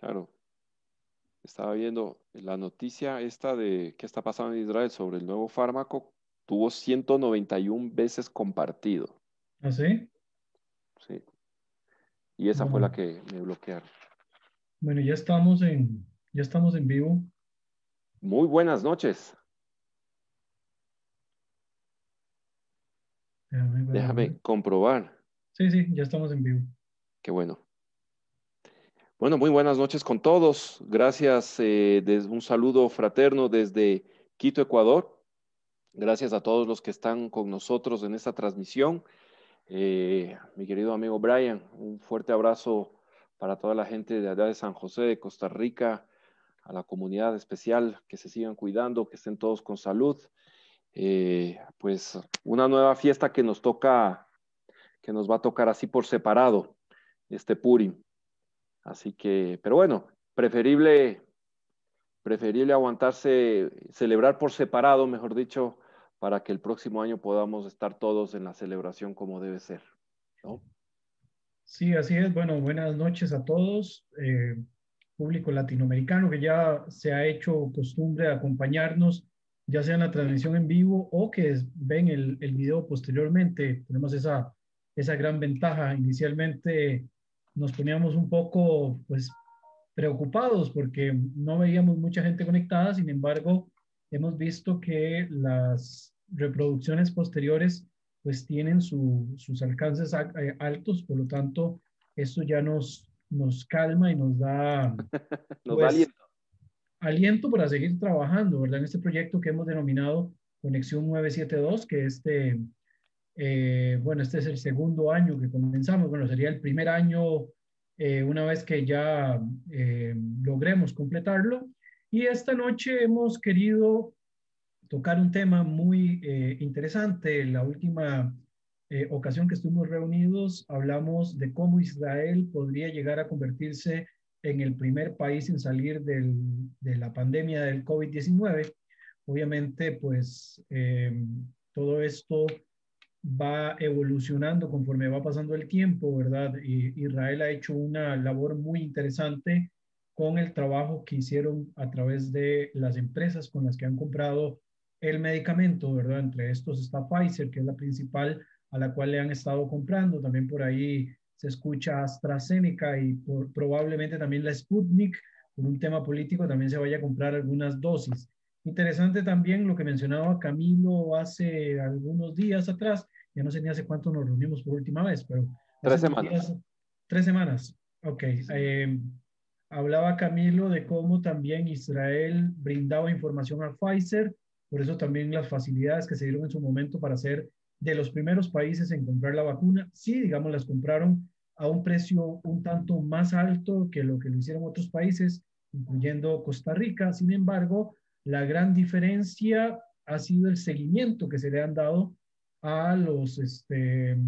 Claro. Estaba viendo la noticia esta de qué está pasando en Israel sobre el nuevo fármaco. Tuvo 191 veces compartido. ¿Ah, sí? Sí. Y esa fue la que me bloquearon. Bueno, ya estamos en, ya estamos en vivo. Muy buenas noches. Déjame, comprobar. Sí, sí, ya estamos en vivo. Qué bueno. Bueno, muy buenas noches con todos. Gracias. Eh, un saludo fraterno desde Quito, Ecuador. Gracias a todos los que están con nosotros en esta transmisión. Eh, mi querido amigo Brian, un fuerte abrazo para toda la gente de allá de San José, de Costa Rica, a la comunidad especial, que se sigan cuidando, que estén todos con salud. Eh, pues una nueva fiesta que nos toca, que nos va a tocar así por separado, este Purim. Así que, pero bueno, preferible, preferible aguantarse, celebrar por separado, mejor dicho, para que el próximo año podamos estar todos en la celebración como debe ser. ¿no? Sí, así es. Bueno, buenas noches a todos. Eh, público latinoamericano que ya se ha hecho costumbre de acompañarnos ya sea en la transmisión en vivo o que ven el, el video posteriormente. Tenemos esa, esa gran ventaja. Inicialmente nos poníamos un poco, pues, preocupados porque no veíamos mucha gente conectada. Sin embargo, hemos visto que las reproducciones posteriores, pues, tienen sus alcances eh, altos. Por lo tanto, esto ya nos, nos calma y nos da, nos da pues, aliento para seguir trabajando, ¿verdad? En este proyecto que hemos denominado Conexión 972, que este, eh, bueno, este es el segundo año que comenzamos, bueno, sería el primer año eh, una vez que ya eh, logremos completarlo. Y esta noche hemos querido tocar un tema muy interesante. La última ocasión que estuvimos reunidos hablamos de cómo Israel podría llegar a convertirse en el primer país en salir de la pandemia del COVID-19. Obviamente, pues todo esto va evolucionando conforme va pasando el tiempo, ¿verdad? Y Israel ha hecho una labor muy interesante con el trabajo que hicieron a través de las empresas con las que han comprado el medicamento, ¿verdad? Entre estos está Pfizer, que es la principal a la cual le han estado comprando. También por ahí se escucha AstraZeneca y probablemente también la Sputnik, por un tema político, también se vaya a comprar algunas dosis. Interesante también lo que mencionaba Camilo hace algunos días atrás, ya no sé ni hace cuánto nos reunimos por última vez, pero... Tres semanas. tres semanas, ok. Eh, hablaba Camilo de cómo también Israel brindaba información a Pfizer, por eso también las facilidades que se dieron en su momento para ser de los primeros países en comprar la vacuna. Sí, digamos, las compraron a un precio un tanto más alto que lo que lo hicieron otros países, incluyendo Costa Rica. Sin embargo, la gran diferencia ha sido el seguimiento que se le han dado a los, este,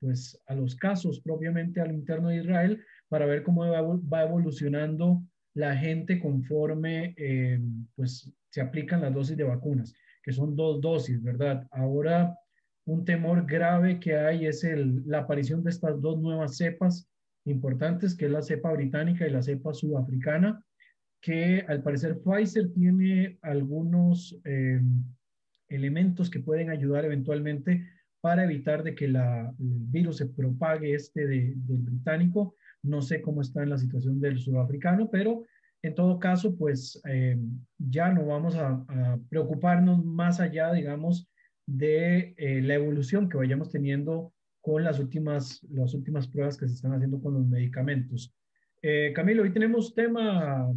pues, a los casos propiamente al interno de Israel para ver cómo va, evolucionando la gente conforme eh, pues, se aplican las dosis de vacunas, que son dos dosis, ¿verdad? Ahora un temor grave que hay es el, la aparición de estas dos nuevas cepas importantes, que es la cepa británica y la cepa sudafricana, que al parecer Pfizer tiene algunos eh, elementos que pueden ayudar eventualmente para evitar de que la, el virus se propague este del británico. No sé cómo está en la situación del sudafricano, pero en todo caso, pues eh, ya no vamos a, a, preocuparnos más allá, digamos, de eh, la evolución que vayamos teniendo con las últimas, las últimas pruebas que se están haciendo con los medicamentos. Eh, Camilo, hoy tenemos tema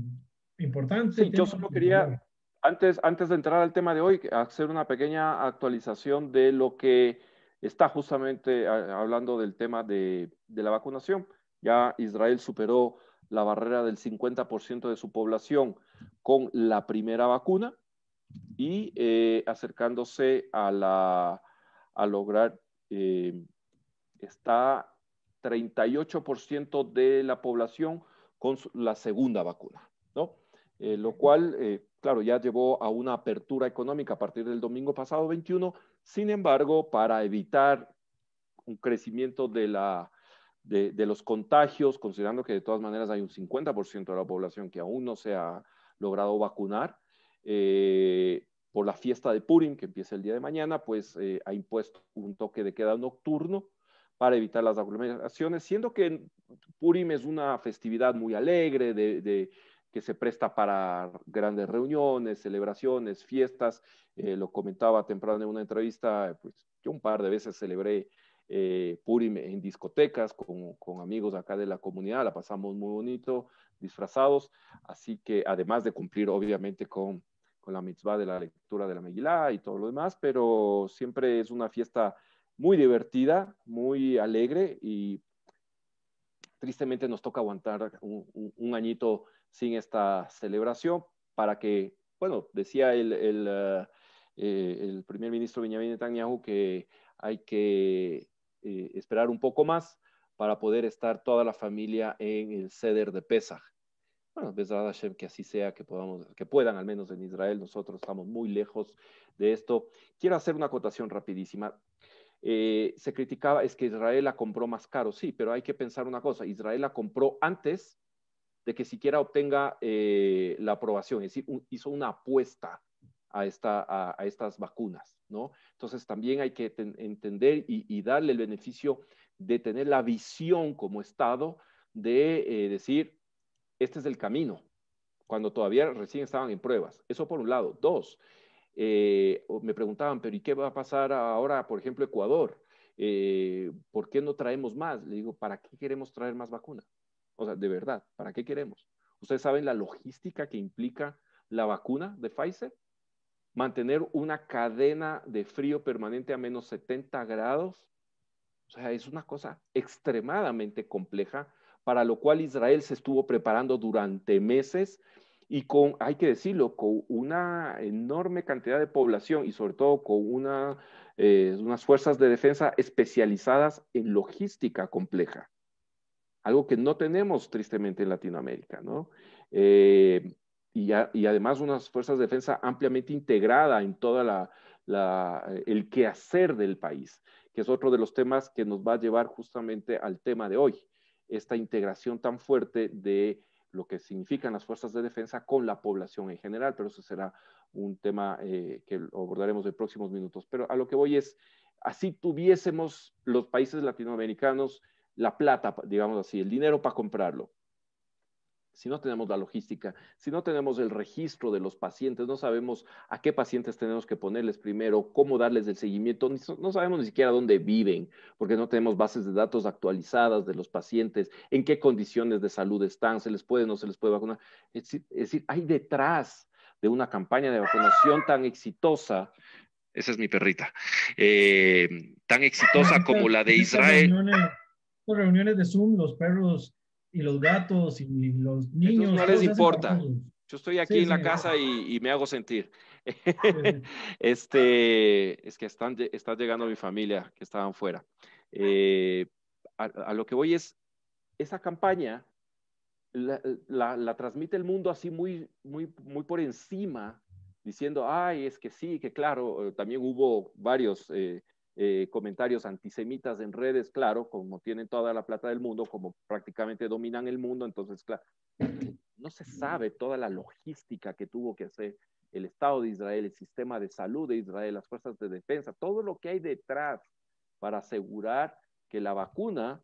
importante. Sí, yo solo quería, antes, antes de entrar al tema de hoy, hacer una pequeña actualización de lo que está justamente hablando del tema de, de la vacunación. Ya Israel superó la barrera del 50% de su población con la primera vacuna y eh, acercándose a, la, a lograr, eh, está 38% de la población con la segunda vacuna. Eh, lo cual, claro, ya llevó a una apertura económica a partir del domingo pasado 21. Sin embargo, para evitar un crecimiento de la, de, los contagios, considerando que de todas maneras hay un 50% de la población que aún no se ha logrado vacunar, eh, por la fiesta de Purim, que empieza el día de mañana, pues eh, ha impuesto un toque de queda nocturno para evitar las aglomeraciones, siendo que Purim es una festividad muy alegre, de, que se presta para grandes reuniones, celebraciones, fiestas. Eh, lo comentaba temprano en una entrevista, pues yo un par de veces celebré eh, Purim en discotecas con, con, amigos acá de la comunidad, la pasamos muy bonito, disfrazados, así que además de cumplir obviamente con, con la mitzvah de la lectura de la Megilá y todo lo demás, pero siempre es una fiesta muy divertida, muy alegre y tristemente nos toca aguantar un, añito sin esta celebración para que, bueno, decía el, el, eh, eh, el primer ministro Benjamin Netanyahu que hay que eh, esperar un poco más para poder estar toda la familia en el ceder de Pesach. Bueno, Hashem, que así sea, que podamos, que puedan al menos en Israel, nosotros estamos muy lejos de esto. Quiero hacer una acotación rapidísima. Se criticaba, es que Israel la compró más caro, sí, pero hay que pensar una cosa, Israel la compró antes de que siquiera obtenga eh, la aprobación, es decir, hizo una apuesta a, esta, a, estas vacunas, ¿no? Entonces también hay que entender y, darle el beneficio de tener la visión como Estado de eh, decir, este es el camino, cuando todavía recién estaban en pruebas. Eso por un lado. Dos, eh, me preguntaban, pero ¿y qué va a pasar ahora, por ejemplo, Ecuador? ¿Por qué no traemos más? Le digo, ¿para qué queremos traer más vacunas? O sea, de verdad, ¿para qué queremos? ¿Ustedes saben la logística que implica la vacuna de Pfizer? mantener una cadena de frío permanente a menos 70 grados. O sea, es una cosa extremadamente compleja, para lo cual Israel se estuvo preparando durante meses y con, hay que decirlo, con una enorme cantidad de población y sobre todo con una, eh, unas fuerzas de defensa especializadas en logística compleja. Algo que no tenemos tristemente en Latinoamérica, ¿no? Eh, y, además unas fuerzas de defensa ampliamente integrada en toda la, eh, el quehacer del país, que es otro de los temas que nos va a llevar justamente al tema de hoy, esta integración tan fuerte de lo que significan las fuerzas de defensa con la población en general, pero eso será un tema eh, que abordaremos en próximos minutos. Pero a lo que voy es, así tuviésemos los países latinoamericanos la plata, digamos así, el dinero para comprarlo, si no tenemos la logística, si no tenemos el registro de los pacientes, no sabemos a qué pacientes tenemos que ponerles primero, cómo darles el seguimiento, no sabemos ni siquiera dónde viven, porque no tenemos bases de datos actualizadas de los pacientes, en qué condiciones de salud están, se les puede o no se les puede vacunar. Es decir, hay detrás de una campaña de vacunación tan exitosa, esa es mi perrita, eh, tan exitosa como la de Israel. Reuniones, reuniones de Zoom, los perros y los gatos y los niños. no les importa. Yo estoy aquí en la casa y, me hago sentir. este, es que están, está llegando mi familia que estaban fuera. Eh, a, lo que voy es, esa campaña la, la, transmite el mundo así muy, muy, muy por encima, diciendo, ay, es que sí, que claro, eh, también hubo varios eh, eh, comentarios antisemitas en redes, claro, como tienen toda la plata del mundo, como prácticamente dominan el mundo, entonces, claro, no se sabe toda la logística que tuvo que hacer el Estado de Israel, el sistema de salud de Israel, las fuerzas de defensa, todo lo que hay detrás para asegurar que la vacuna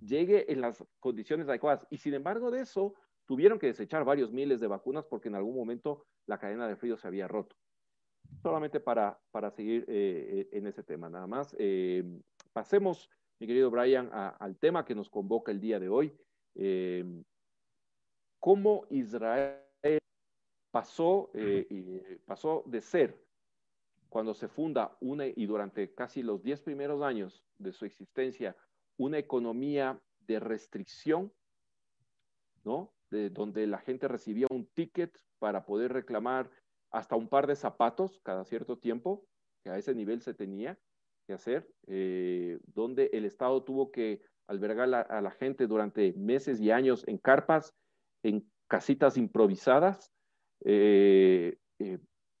llegue en las condiciones adecuadas. Y sin embargo de eso, tuvieron que desechar varios miles de vacunas porque en algún momento la cadena de frío se había roto solamente para, para seguir eh, en ese tema, nada más. Eh, pasemos, mi querido Brian, al tema que nos convoca el día de hoy. Eh, ¿Cómo Israel pasó, pasó de ser, cuando se funda una, y durante casi los diez primeros años de su existencia, una economía de restricción, ¿no? De donde la gente recibía un ticket para poder reclamar hasta un par de zapatos cada cierto tiempo, que a ese nivel se tenía que hacer, eh, donde el Estado tuvo que albergar a la gente durante meses y años en carpas, en casitas improvisadas, eh, eh,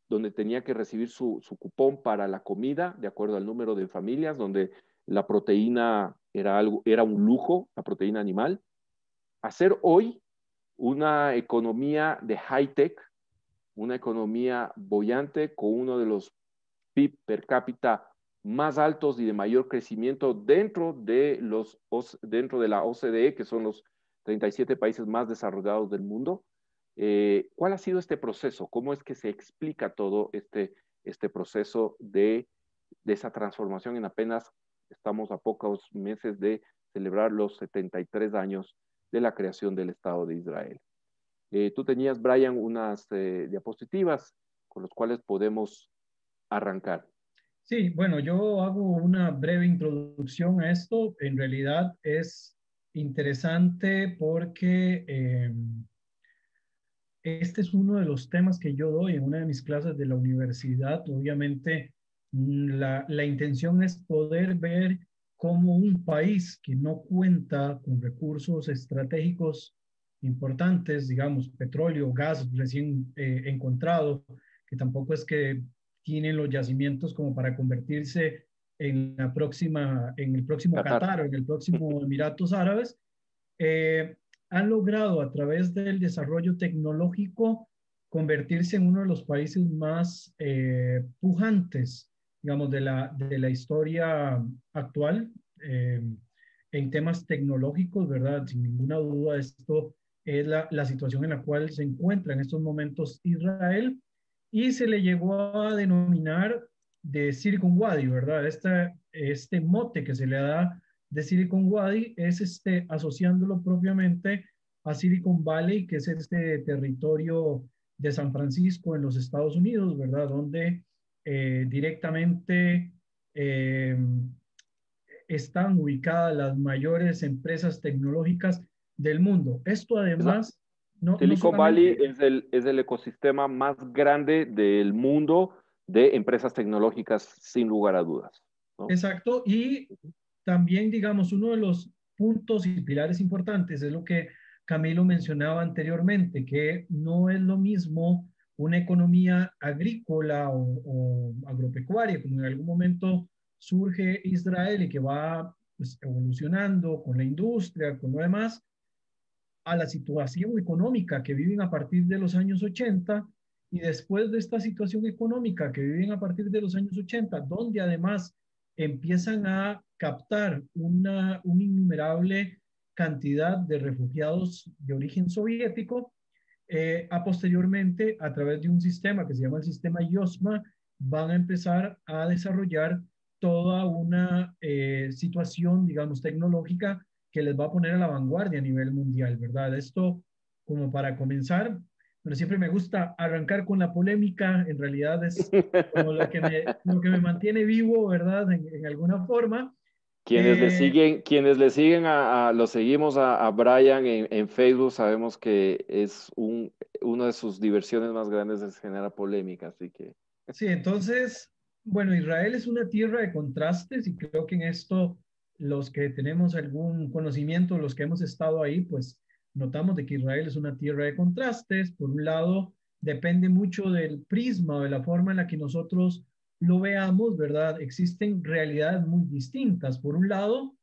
donde tenía que recibir su, su, cupón para la comida, de acuerdo al número de familias, donde la proteína era, algo, era un lujo la proteína animal, hacer hoy una economía de high-tech, una economía bollante con uno de los PIB per cápita más altos y de mayor crecimiento dentro de, los, dentro de la OCDE, que son los 37 países más desarrollados del mundo. Eh, ¿Cuál ha sido este proceso? ¿Cómo es que se explica todo este, este proceso de, de esa transformación en apenas estamos a pocos meses de celebrar los 73 años de la creación del Estado de Israel? Eh, tú tenías, Brian, unas eh, diapositivas con las cuales podemos arrancar. Sí, bueno, yo hago una breve introducción a esto. En realidad es interesante porque eh, este es uno de los temas que yo doy en una de mis clases de la universidad. Obviamente, mm, la, la intención es poder ver cómo un país que no cuenta con recursos estratégicos importantes, digamos, petróleo, gas recién eh, encontrado, que tampoco es que tienen los yacimientos como para convertirse en la próxima, en el próximo Qatar, o en el próximo Emiratos Árabes, eh, han logrado a través del desarrollo tecnológico convertirse en uno de los países más eh, pujantes, digamos, de la, de la historia actual eh, en temas tecnológicos, ¿verdad? Sin ninguna duda, esto es la, la situación en la cual se encuentra en estos momentos Israel y se le llegó a denominar de Silicon Wadi, ¿verdad? Este, este mote que se le da de Silicon Wadi es este, asociándolo propiamente a Silicon Valley, que es este territorio de San Francisco en los Estados Unidos, ¿verdad? Donde eh, directamente eh, están ubicadas las mayores empresas tecnológicas del mundo. Esto además Silicon Valley es el, es el ecosistema más grande del mundo de empresas tecnológicas, sin lugar a dudas. Exacto, y también, digamos, uno de los puntos y pilares importantes es lo que Camilo mencionaba anteriormente, que no es lo mismo una economía agrícola o, agropecuaria, como en algún momento surge Israel y que va pues, evolucionando con la industria, con lo demás, a la situación económica que viven a partir de los años 80 y después de esta situación económica que viven a partir de los años 80, donde además empiezan a captar una, innumerable cantidad de refugiados de origen soviético, eh, a posteriormente, a través de un sistema que se llama el sistema IOSMA, van a empezar a desarrollar toda una eh, situación, digamos, tecnológica que les va a poner a la vanguardia a nivel mundial, ¿verdad? Esto, como para comenzar, pero siempre me gusta arrancar con la polémica, en realidad es como lo que me, lo que me mantiene vivo, ¿verdad? En, alguna forma. Quienes le eh, siguen, quienes le siguen a, lo seguimos a, a Brian en, en, Facebook, sabemos que es un, una de sus diversiones más grandes es generar polémica, así que. Sí, entonces, bueno, Israel es una tierra de contrastes y creo que en esto los que tenemos algún conocimiento, los que hemos estado ahí, pues notamos de que Israel es una tierra de contrastes. Por un lado, depende mucho del prisma de la forma en la que nosotros lo veamos, ¿verdad? Existen realidades muy distintas. Por un lado,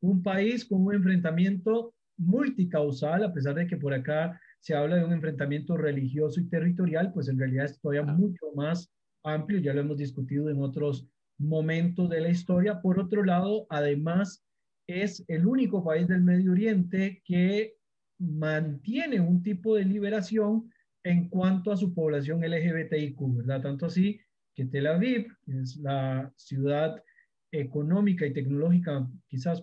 un país con un enfrentamiento multicausal, a pesar de que por acá se habla de un enfrentamiento religioso y territorial, pues en realidad es todavía mucho más amplio, ya lo hemos discutido en otros momento de la historia. Por otro lado, además, es el único país del Medio Oriente que mantiene un tipo de liberación en cuanto a su población LGBTIQ, ¿verdad? Tanto así que Tel Aviv, que es la ciudad económica y tecnológica quizás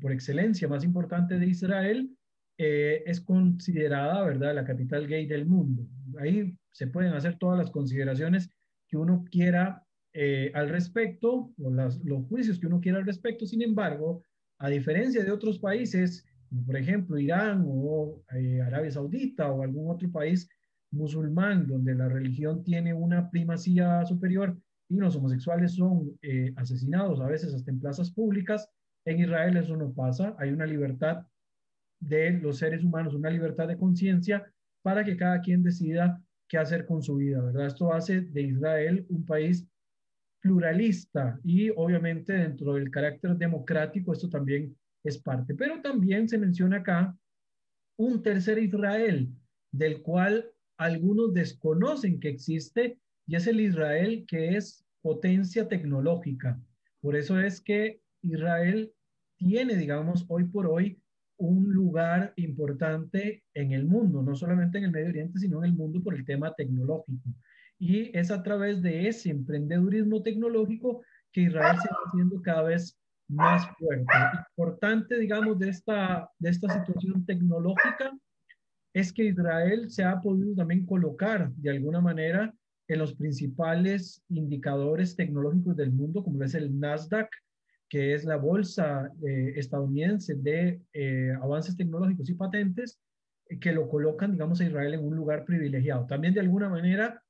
por excelencia más importante de Israel, eh, es considerada, ¿verdad?, la capital gay del mundo. Ahí se pueden hacer todas las consideraciones que uno quiera eh, al respecto, o los juicios que uno quiera al respecto. Sin embargo, a diferencia de otros países, por ejemplo Irán o eh, Arabia Saudita o algún otro país musulmán donde la religión tiene una primacía superior y los homosexuales son eh, asesinados a veces hasta en plazas públicas, en Israel eso no pasa. Hay una libertad de los seres humanos, una libertad de conciencia para que cada quien decida qué hacer con su vida, ¿verdad? Esto hace de Israel un país pluralista y obviamente dentro del carácter democrático esto también es parte. Pero también se menciona acá un tercer Israel, del cual algunos desconocen que existe, y es el Israel que es potencia tecnológica. Por eso es que Israel tiene, digamos, hoy por hoy un lugar importante en el mundo, no solamente en el Medio Oriente, sino en el mundo por el tema tecnológico. Y es a través de ese emprendedurismo tecnológico que Israel se está haciendo cada vez más fuerte. Importante, digamos, de esta, de esta situación tecnológica es que Israel se ha podido también colocar de alguna manera en los principales indicadores tecnológicos del mundo, como es el Nasdaq, que es la bolsa eh, estadounidense de eh, avances tecnológicos y patentes, que lo colocan, digamos, a Israel en un lugar privilegiado. También de alguna manera,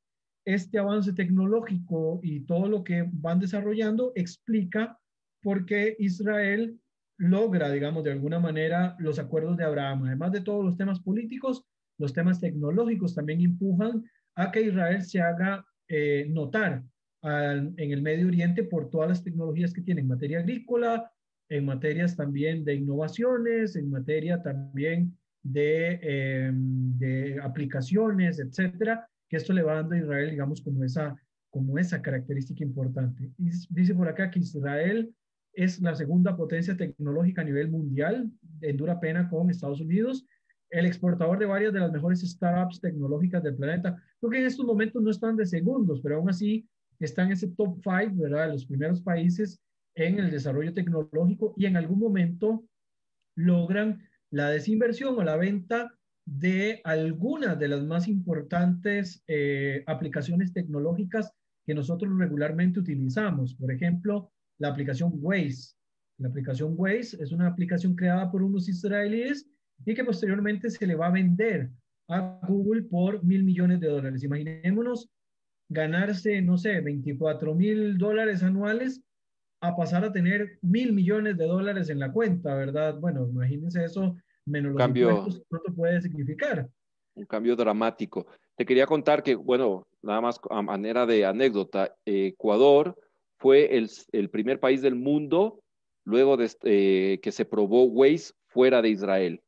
este avance tecnológico y todo lo que van desarrollando explica por qué Israel logra, digamos, de alguna manera los acuerdos de Abraham. Además de todos los temas políticos, los temas tecnológicos también empujan a que Israel se haga eh, notar en el Medio Oriente por todas las tecnologías que tiene en materia agrícola, en materias también de innovaciones, en materia también de, de aplicaciones, etcétera, que esto le va dando a Israel, digamos, como esa, como esa característica importante. Y dice por acá que Israel es la segunda potencia tecnológica a nivel mundial, en dura pena con Estados Unidos, el exportador de varias de las mejores startups tecnológicas del planeta. Creo que en estos momentos no están de segundos, pero aún así están en ese top five, ¿verdad? Los primeros países en el desarrollo tecnológico y en algún momento logran la desinversión o la venta de algunas de las más importantes eh, aplicaciones tecnológicas que nosotros regularmente utilizamos. Por ejemplo, la aplicación Waze. La aplicación Waze es una aplicación creada por unos israelíes y que posteriormente se le va a vender a Google por mil millones de dólares. Imaginémonos ganarse, no sé, 24 mil dólares anuales a pasar a tener mil millones de dólares en la cuenta, ¿verdad? Bueno, imagínense eso, menos los cambio, impuestos, ¿cuánto puede significar? Un cambio dramático. Te quería contar que, bueno, nada más a manera de anécdota, Ecuador fue el, el primer país del mundo luego de eh, que se probó Waze fuera de Israel.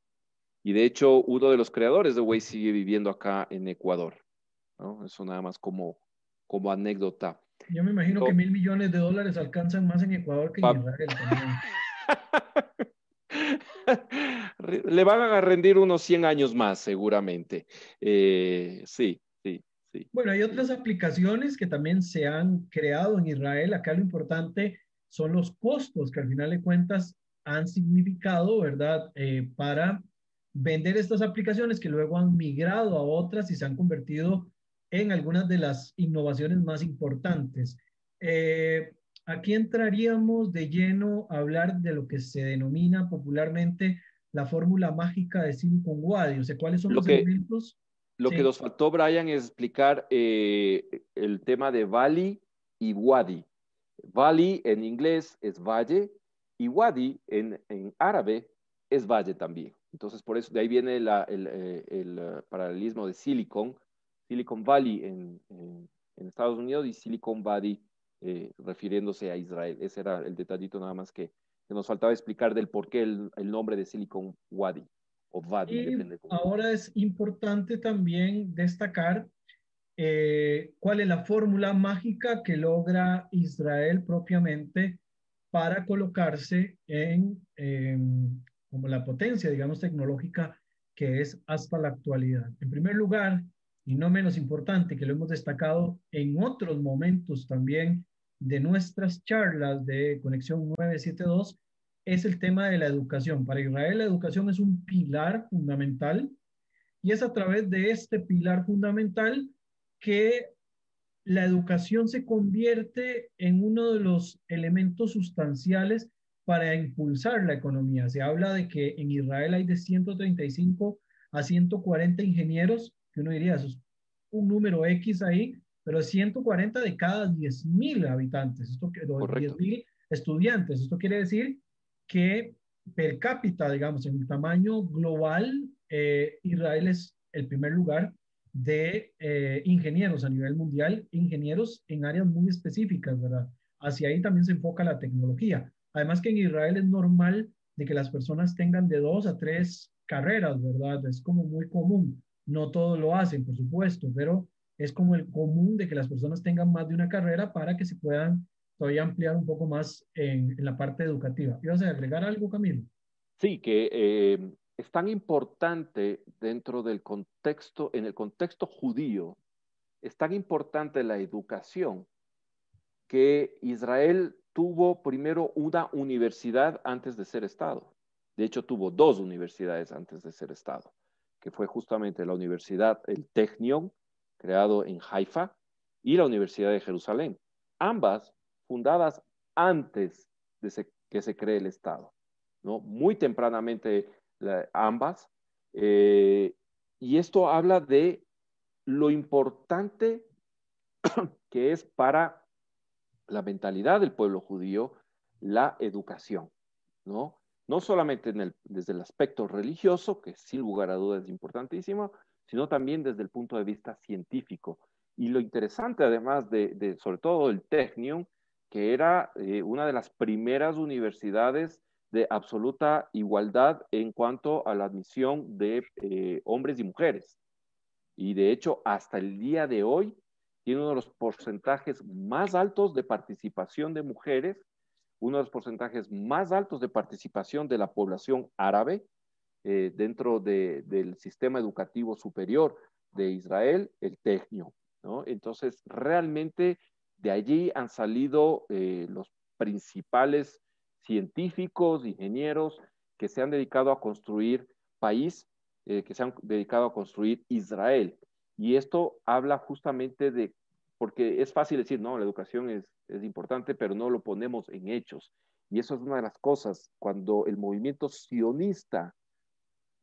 Y de hecho, uno de los creadores de Waze sigue viviendo acá en Ecuador. ¿no? Eso nada más como, como anécdota. Yo me imagino que mil millones de dólares alcanzan más en Ecuador que en Israel Le van a rendir unos 100 años más, seguramente. Eh, sí, bueno, hay otras aplicaciones que también se han creado en Israel. Acá lo importante son los costos que al final de cuentas han significado, ¿verdad? Eh, para vender estas aplicaciones que luego han migrado a otras y se han convertido en algunas de las innovaciones más importantes. Eh, aquí entraríamos de lleno a hablar de lo que se denomina popularmente la fórmula mágica de Silicon Valley. O sea, ¿cuáles son los elementos? Lo que nos faltó, Brian, es explicar eh, el tema de Valley y Wadi. Valley en inglés es valle y Wadi en, árabe es valle también. Entonces, por eso, de ahí viene el, eh, eh, paralelismo de Silicon, Silicon Valley en, Estados Unidos y Silicon Valley refiriéndose a Israel. Ese era el detallito nada más que, nos faltaba explicar del por qué el, el nombre de Silicon Wadi ahora es importante también destacar eh, cuál es la fórmula mágica que logra Israel propiamente para colocarse en como la potencia, digamos, tecnológica que es hasta la actualidad. En primer lugar, y no menos importante, que lo hemos destacado en otros momentos también de nuestras charlas de Conexión 972, es el tema de la educación. Para Israel la educación es un pilar fundamental y es a través de este pilar fundamental que la educación se convierte en uno de los elementos sustanciales para impulsar la economía. Se habla de que en Israel hay de 135 a 140 ingenieros, que uno diría, es un número X ahí, pero 140 de cada 10.000 habitantes, esto, 10.000 estudiantes. Esto quiere decir que per cápita, digamos, en tamaño global, eh, Israel es el primer lugar de eh, ingenieros a nivel mundial, ingenieros en áreas muy específicas, ¿verdad? Hacia ahí también se enfoca la tecnología. Además que en Israel es normal de que las personas tengan de dos a tres carreras, ¿verdad? Es como muy común. No todos lo hacen, por supuesto, pero es como el común de que las personas tengan más de una carrera para que se puedan todavía ampliar un poco más en, la parte educativa. ¿Ibas a agregar algo, Camilo? Sí, que eh, es tan importante dentro del contexto, en el contexto judío, es tan importante la educación que Israel tuvo primero una universidad antes de ser Estado. De hecho, tuvo dos universidades antes de ser Estado, que fue justamente la Universidad, el Technion, creado en Haifa, y la Universidad de Jerusalén. Ambas fundadas antes de que se cree el Estado. ¿no? Muy tempranamente ambas. Eh, y esto habla de lo importante que es para la mentalidad del pueblo judío la educación, ¿no? No solamente desde el aspecto religioso, que sin lugar a dudas es importantísimo, sino también desde el punto de vista científico. Y lo interesante, además de, sobre todo el Technion, que era eh, una de las primeras universidades de absoluta igualdad en cuanto a la admisión de eh, hombres y mujeres. Y de hecho, hasta el día de hoy, tiene uno de los porcentajes más altos de participación de mujeres, uno de los porcentajes más altos de participación de la población árabe eh, dentro del sistema educativo superior de Israel, el Tecnio. ¿no? Entonces, realmente de allí han salido eh, los principales científicos, ingenieros que se han dedicado a construir país, eh, que se han dedicado a construir Israel. Y esto habla justamente de, porque es fácil decir, no, la educación es, es importante, pero no lo ponemos en hechos. Y eso es una de las cosas, cuando el movimiento sionista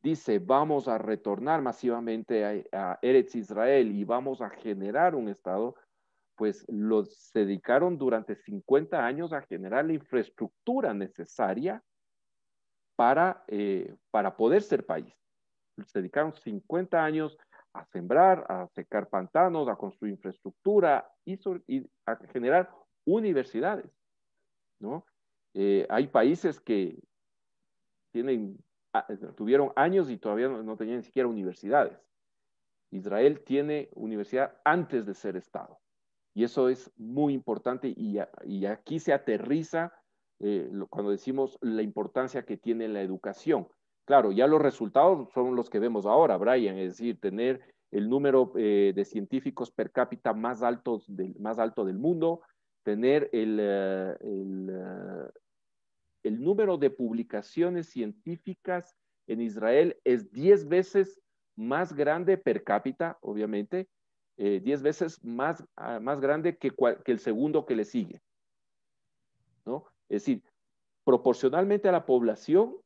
dice, vamos a retornar masivamente a, a Eretz Israel y vamos a generar un Estado, pues los dedicaron durante 50 años a generar la infraestructura necesaria para, eh, para poder ser país. Se dedicaron 50 años a sembrar, a secar pantanos, a construir infraestructura y, a generar universidades. ¿no? Eh, hay países que tienen, tuvieron años y todavía no tenían ni siquiera universidades. Israel tiene universidad antes de ser Estado. Y eso es muy importante y, aquí se aterriza eh, cuando decimos la importancia que tiene la educación. Claro, ya los resultados son los que vemos ahora, Brian, es decir, tener el número eh, de científicos per cápita más, altos del, más alto del mundo, tener el, eh, el número de publicaciones científicas en Israel es 10 veces más grande per cápita, obviamente, 10 eh, veces más, ah, más grande que, que, el segundo que le sigue. ¿no? Es decir, proporcionalmente a la población,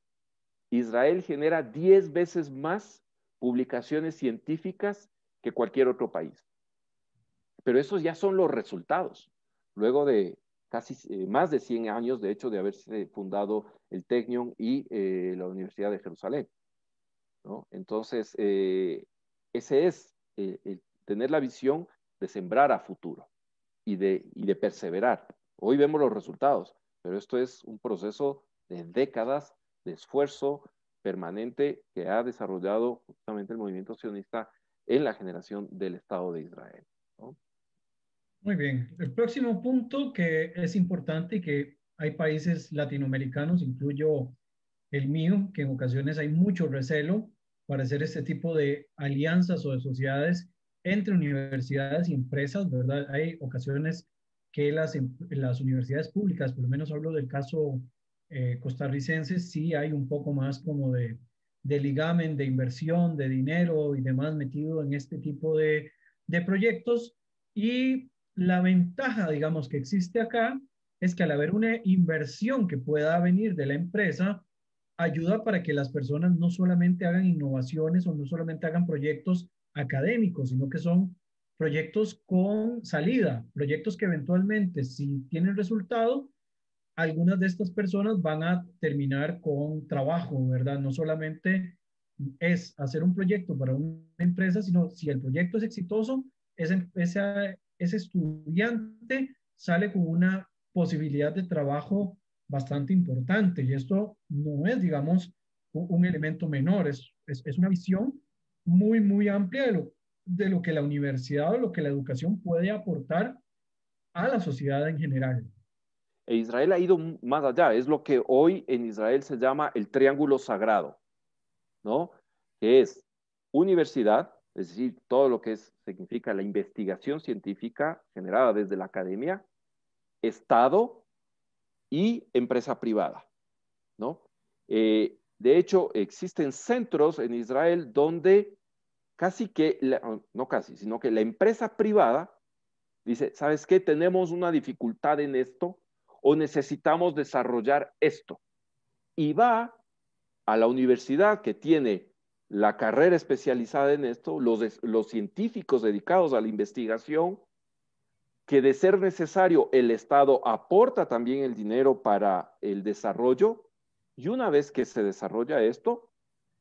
Israel genera 10 veces más publicaciones científicas que cualquier otro país. Pero esos ya son los resultados. Luego de casi eh, más de 100 años, de hecho, de haberse fundado el Technion y eh, la Universidad de Jerusalén. Entonces, ese es el, tener la visión de sembrar a futuro y de, y de perseverar. Hoy vemos los resultados, pero esto es un proceso de décadas de esfuerzo permanente que ha desarrollado justamente el movimiento sionista en la generación del Estado de Israel. Muy bien. El próximo punto que es importante y que hay países latinoamericanos, incluyo el mío, que en ocasiones hay mucho recelo para hacer este tipo de alianzas o de sociedades entre universidades y empresas, ¿verdad? Hay ocasiones que las, em, las universidades públicas, por lo menos hablo del caso eh, costarricense, sí hay un poco más como de, de ligamen, de inversión, de dinero y demás metido en este tipo de, de proyectos. Y la ventaja, digamos, que existe acá es que al haber una inversión que pueda venir de la empresa, ayuda para que las personas no solamente hagan innovaciones o no solamente hagan proyectos académicos, sino que son proyectos con salida, proyectos que eventualmente, si tienen resultado, algunas de estas personas van a terminar con trabajo, ¿verdad? No solamente es hacer un proyecto para una empresa, sino si el proyecto es exitoso, ese, ese, ese estudiante sale con una posibilidad de trabajo bastante importante. Y esto no es, digamos, un, elemento menor, es, es, es, una visión muy, muy amplia de lo, de lo que la universidad o lo que la educación puede aportar a la sociedad en general. E Israel ha ido más allá, es lo que hoy en Israel se llama el triángulo sagrado, ¿no? Que es universidad, es decir, todo lo que es, significa la investigación científica generada desde la academia, Estado y empresa privada, ¿no? Eh, de hecho, existen centros en Israel donde casi que, no casi, sino que la empresa privada dice, ¿sabes qué? Tenemos una dificultad en esto o necesitamos desarrollar esto. Y va a la universidad que tiene la carrera especializada en esto, los, los científicos dedicados a la investigación, que de ser necesario el Estado aporta también el dinero para el desarrollo y una vez que se desarrolla esto,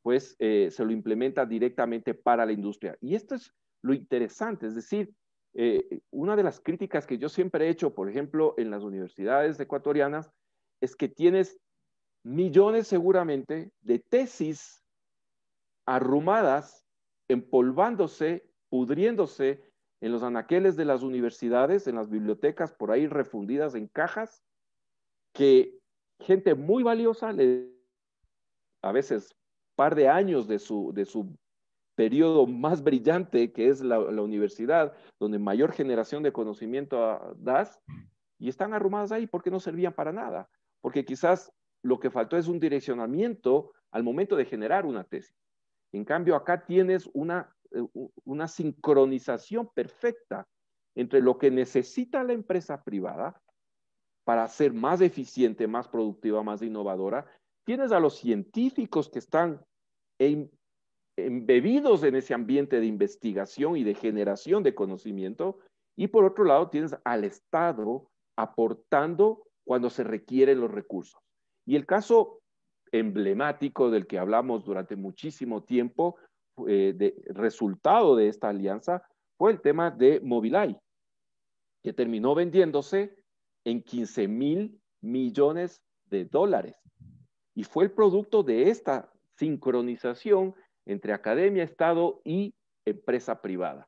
pues eh, se lo implementa directamente para la industria. Y esto es lo interesante, es decir, eh, una de las críticas que yo siempre he hecho, por ejemplo, en las universidades ecuatorianas, es que tienes millones seguramente de tesis arrumadas, empolvándose, pudriéndose en los anaqueles de las universidades, en las bibliotecas, por ahí refundidas en cajas, que gente muy valiosa, le, a veces par de años de su, de su periodo más brillante, que es la, universidad, donde mayor generación de conocimiento das, y están arrumadas ahí porque no servían para nada, porque quizás lo que faltó es un direccionamiento al momento de generar una tesis. En cambio, acá tienes una, eh, una sincronización perfecta entre lo que necesita la empresa privada para ser más eficiente, más productiva, más innovadora. Tienes a los científicos que están embebidos en ese ambiente de investigación y de generación de conocimiento. Y por otro lado, tienes al Estado aportando cuando se requieren los recursos. Y el caso emblemático del que hablamos durante muchísimo tiempo, eh, de resultado de esta alianza, fue el tema de Mobileye, que terminó vendiéndose en 15 mil millones de dólares. Y fue el producto de esta sincronización entre academia, Estado y empresa privada.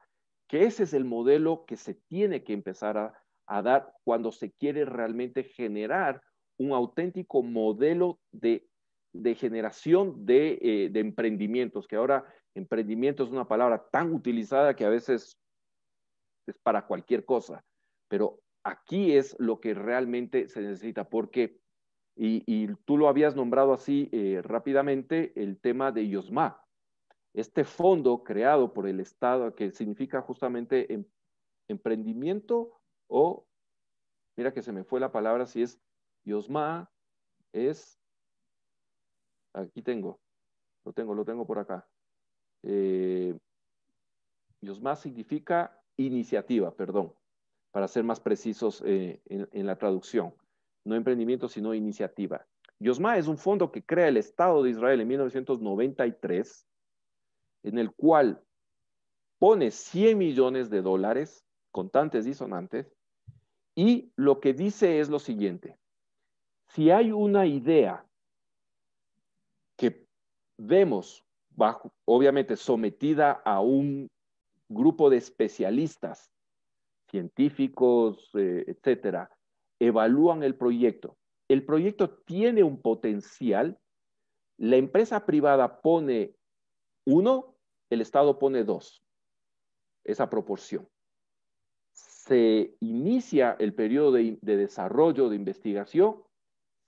Que ese es el modelo que se tiene que empezar a, dar cuando se quiere realmente generar un auténtico modelo de, generación de, eh, de, emprendimientos, que ahora emprendimiento es una palabra tan utilizada que a veces es para cualquier cosa, pero aquí es lo que realmente se necesita, porque, y, tú lo habías nombrado así eh, rápidamente, el tema de IOSMA, este fondo creado por el Estado, que significa justamente em, emprendimiento o, mira que se me fue la palabra, si es IOSMA, es, aquí tengo, lo tengo, lo tengo por acá. Eh, IOSMA significa iniciativa, perdón para ser más precisos eh, en, la traducción. No emprendimiento, sino iniciativa. Yosma es un fondo que crea el Estado de Israel en 1993, en el cual pone 100 millones de dólares, contantes y sonantes, y lo que dice es lo siguiente. Si hay una idea vemos, bajo, obviamente sometida a un grupo de especialistas científicos, eh, etcétera, evalúan el proyecto. El proyecto tiene un potencial, la empresa privada pone uno, el Estado pone dos, esa proporción. Se inicia el periodo de, desarrollo, de investigación.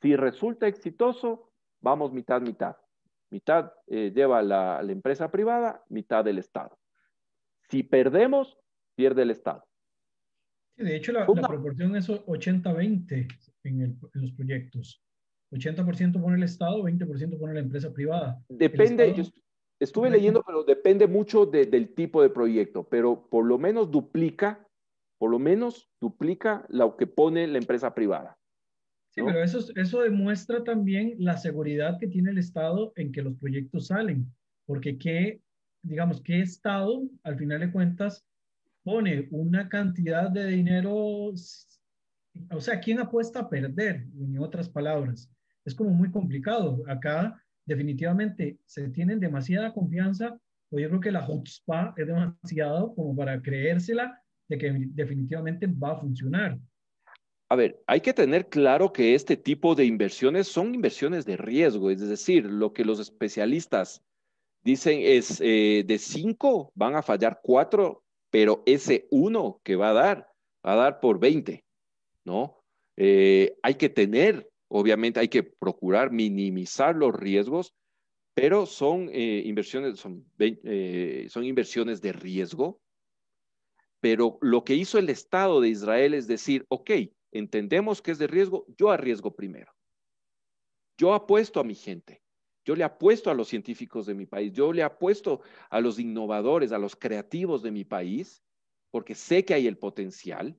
Si resulta exitoso, vamos mitad, mitad. Mitad eh, lleva la, la empresa privada, mitad del Estado. Si perdemos, pierde el Estado. De hecho, la, proporción es 80-20 en, los proyectos. 80% pone el Estado, 20% pone la empresa privada. Depende, yo estuve leyendo, pero depende mucho del tipo de proyecto, pero por lo menos duplica, por lo menos duplica lo que pone la empresa privada. Sí, pero eso, eso demuestra también la seguridad que tiene el Estado en que los proyectos salen. porque qué, digamos, qué Estado, al final de cuentas, pone una cantidad de dinero, o sea, ¿quién apuesta a perder? En otras palabras, es como muy complicado. Acá definitivamente se tienen demasiada confianza, o yo creo que la spa es demasiado como para creérsela de que definitivamente va a funcionar. A ver, hay que tener claro que este tipo de inversiones son inversiones de riesgo, es decir, lo que los especialistas dicen es eh, de cinco van a fallar cuatro, pero ese uno que va a dar, va a dar por 20, ¿no? Eh, hay que tener, obviamente hay que procurar minimizar los riesgos, pero son eh, inversiones, son, son inversiones de riesgo. Pero lo que hizo el Estado de Israel es decir, ok, entendemos que es de riesgo, yo arriesgo primero. Yo apuesto a mi gente. Yo le apuesto a los científicos de mi país, yo le apuesto a los innovadores, a los creativos de mi país, porque sé que hay el potencial.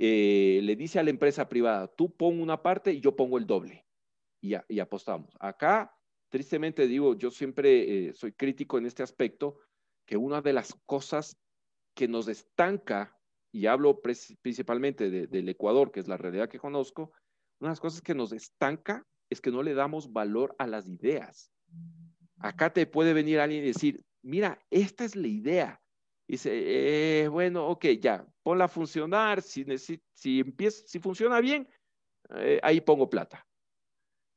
Eh, le dice a la empresa privada, tú pon una parte y yo pongo el doble. Y, apostamos. Acá, tristemente digo, yo siempre eh, soy crítico en este aspecto, que una de las cosas que nos estanca y hablo principalmente del Ecuador, que es la realidad que conozco, una de las cosas que nos estanca es que no le damos valor a las ideas. Acá te puede venir alguien y decir, mira, esta es la idea. Y dice, eh, bueno, ok, ya, ponla a funcionar, si, si, empieza, si funciona bien, eh, ahí pongo plata.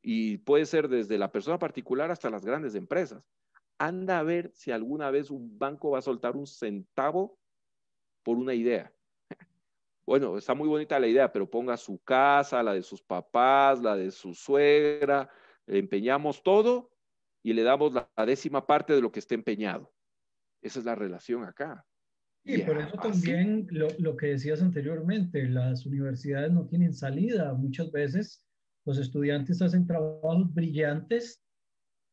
Y puede ser desde la persona particular hasta las grandes empresas. Anda a ver si alguna vez un banco va a soltar un centavo por una idea bueno, está muy bonita la idea, pero ponga su casa, la de sus papás, la de su suegra, empeñamos todo y le damos la, décima parte de lo que esté empeñado. Esa es la relación acá. Y por eso también lo, lo, que decías anteriormente, las universidades no tienen salida. Muchas veces los estudiantes hacen trabajos brillantes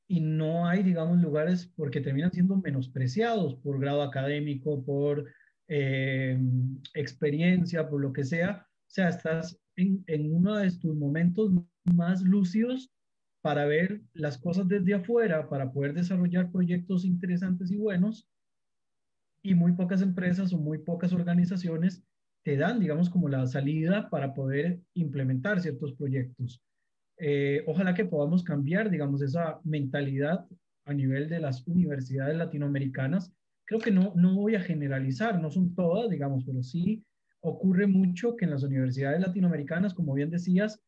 y no hay, digamos, lugares porque terminan siendo menospreciados por grado académico, por eh, experiencia, por lo que sea. O sea, estás en, uno de tus momentos más lúcidos para ver las cosas desde afuera, para poder desarrollar proyectos interesantes y buenos. Y muy pocas empresas o muy pocas organizaciones te dan, digamos, como la salida para poder implementar ciertos proyectos. Eh, ojalá que podamos cambiar, digamos, esa mentalidad a nivel de las universidades latinoamericanas creo que no, no voy a generalizar, no son todas, digamos, pero sí ocurre mucho que en las universidades latinoamericanas, como bien decías,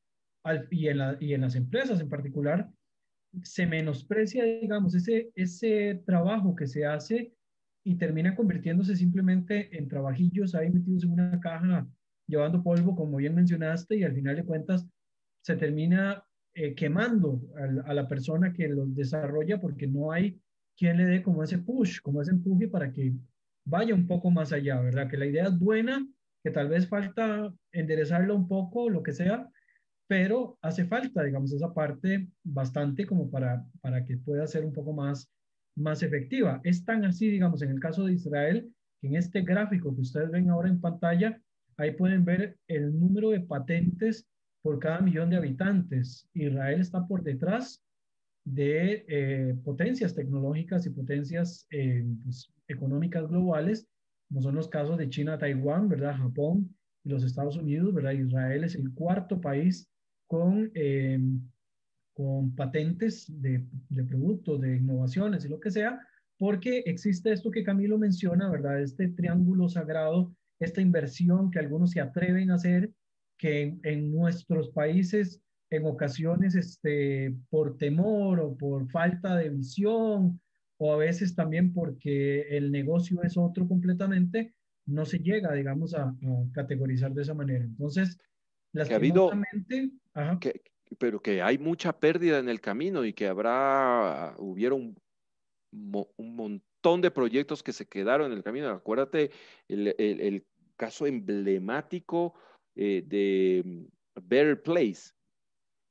y, en y en las empresas en particular, se menosprecia, digamos, ese, ese trabajo que se hace y termina convirtiéndose simplemente en trabajillos ahí metidos en una caja, llevando polvo, como bien mencionaste, y al final de cuentas se termina eh, quemando a, a, la persona que los desarrolla porque no hay quien le dé como ese push, como ese empuje para que vaya un poco más allá, ¿verdad? Que la idea es buena, que tal vez falta enderezarla un poco, lo que sea, pero hace falta, digamos, esa parte bastante como para, para que pueda ser un poco más, más efectiva. Es tan así, digamos, en el caso de Israel, que en este gráfico que ustedes ven ahora en pantalla, ahí pueden ver el número de patentes por cada millón de habitantes. Israel está por detrás de eh, potencias tecnológicas y potencias eh, pues, económicas globales, como son los casos de China, Taiwán, ¿verdad? Japón y los Estados Unidos, ¿verdad? Israel es el cuarto país con, eh, con patentes de, de productos, de innovaciones y lo que sea, porque existe esto que Camilo menciona, ¿verdad? Este triángulo sagrado, esta inversión que algunos se atreven a hacer, que en nuestros países en ocasiones este, por temor o por falta de visión o a veces también porque el negocio es otro completamente, no se llega, digamos, a, categorizar de esa manera. Entonces, las que ha habido, Que, pero que hay mucha pérdida en el camino y que habrá, hubieron un, un, montón de proyectos que se quedaron en el camino. Acuérdate el, el, el caso emblemático eh, de Better Place,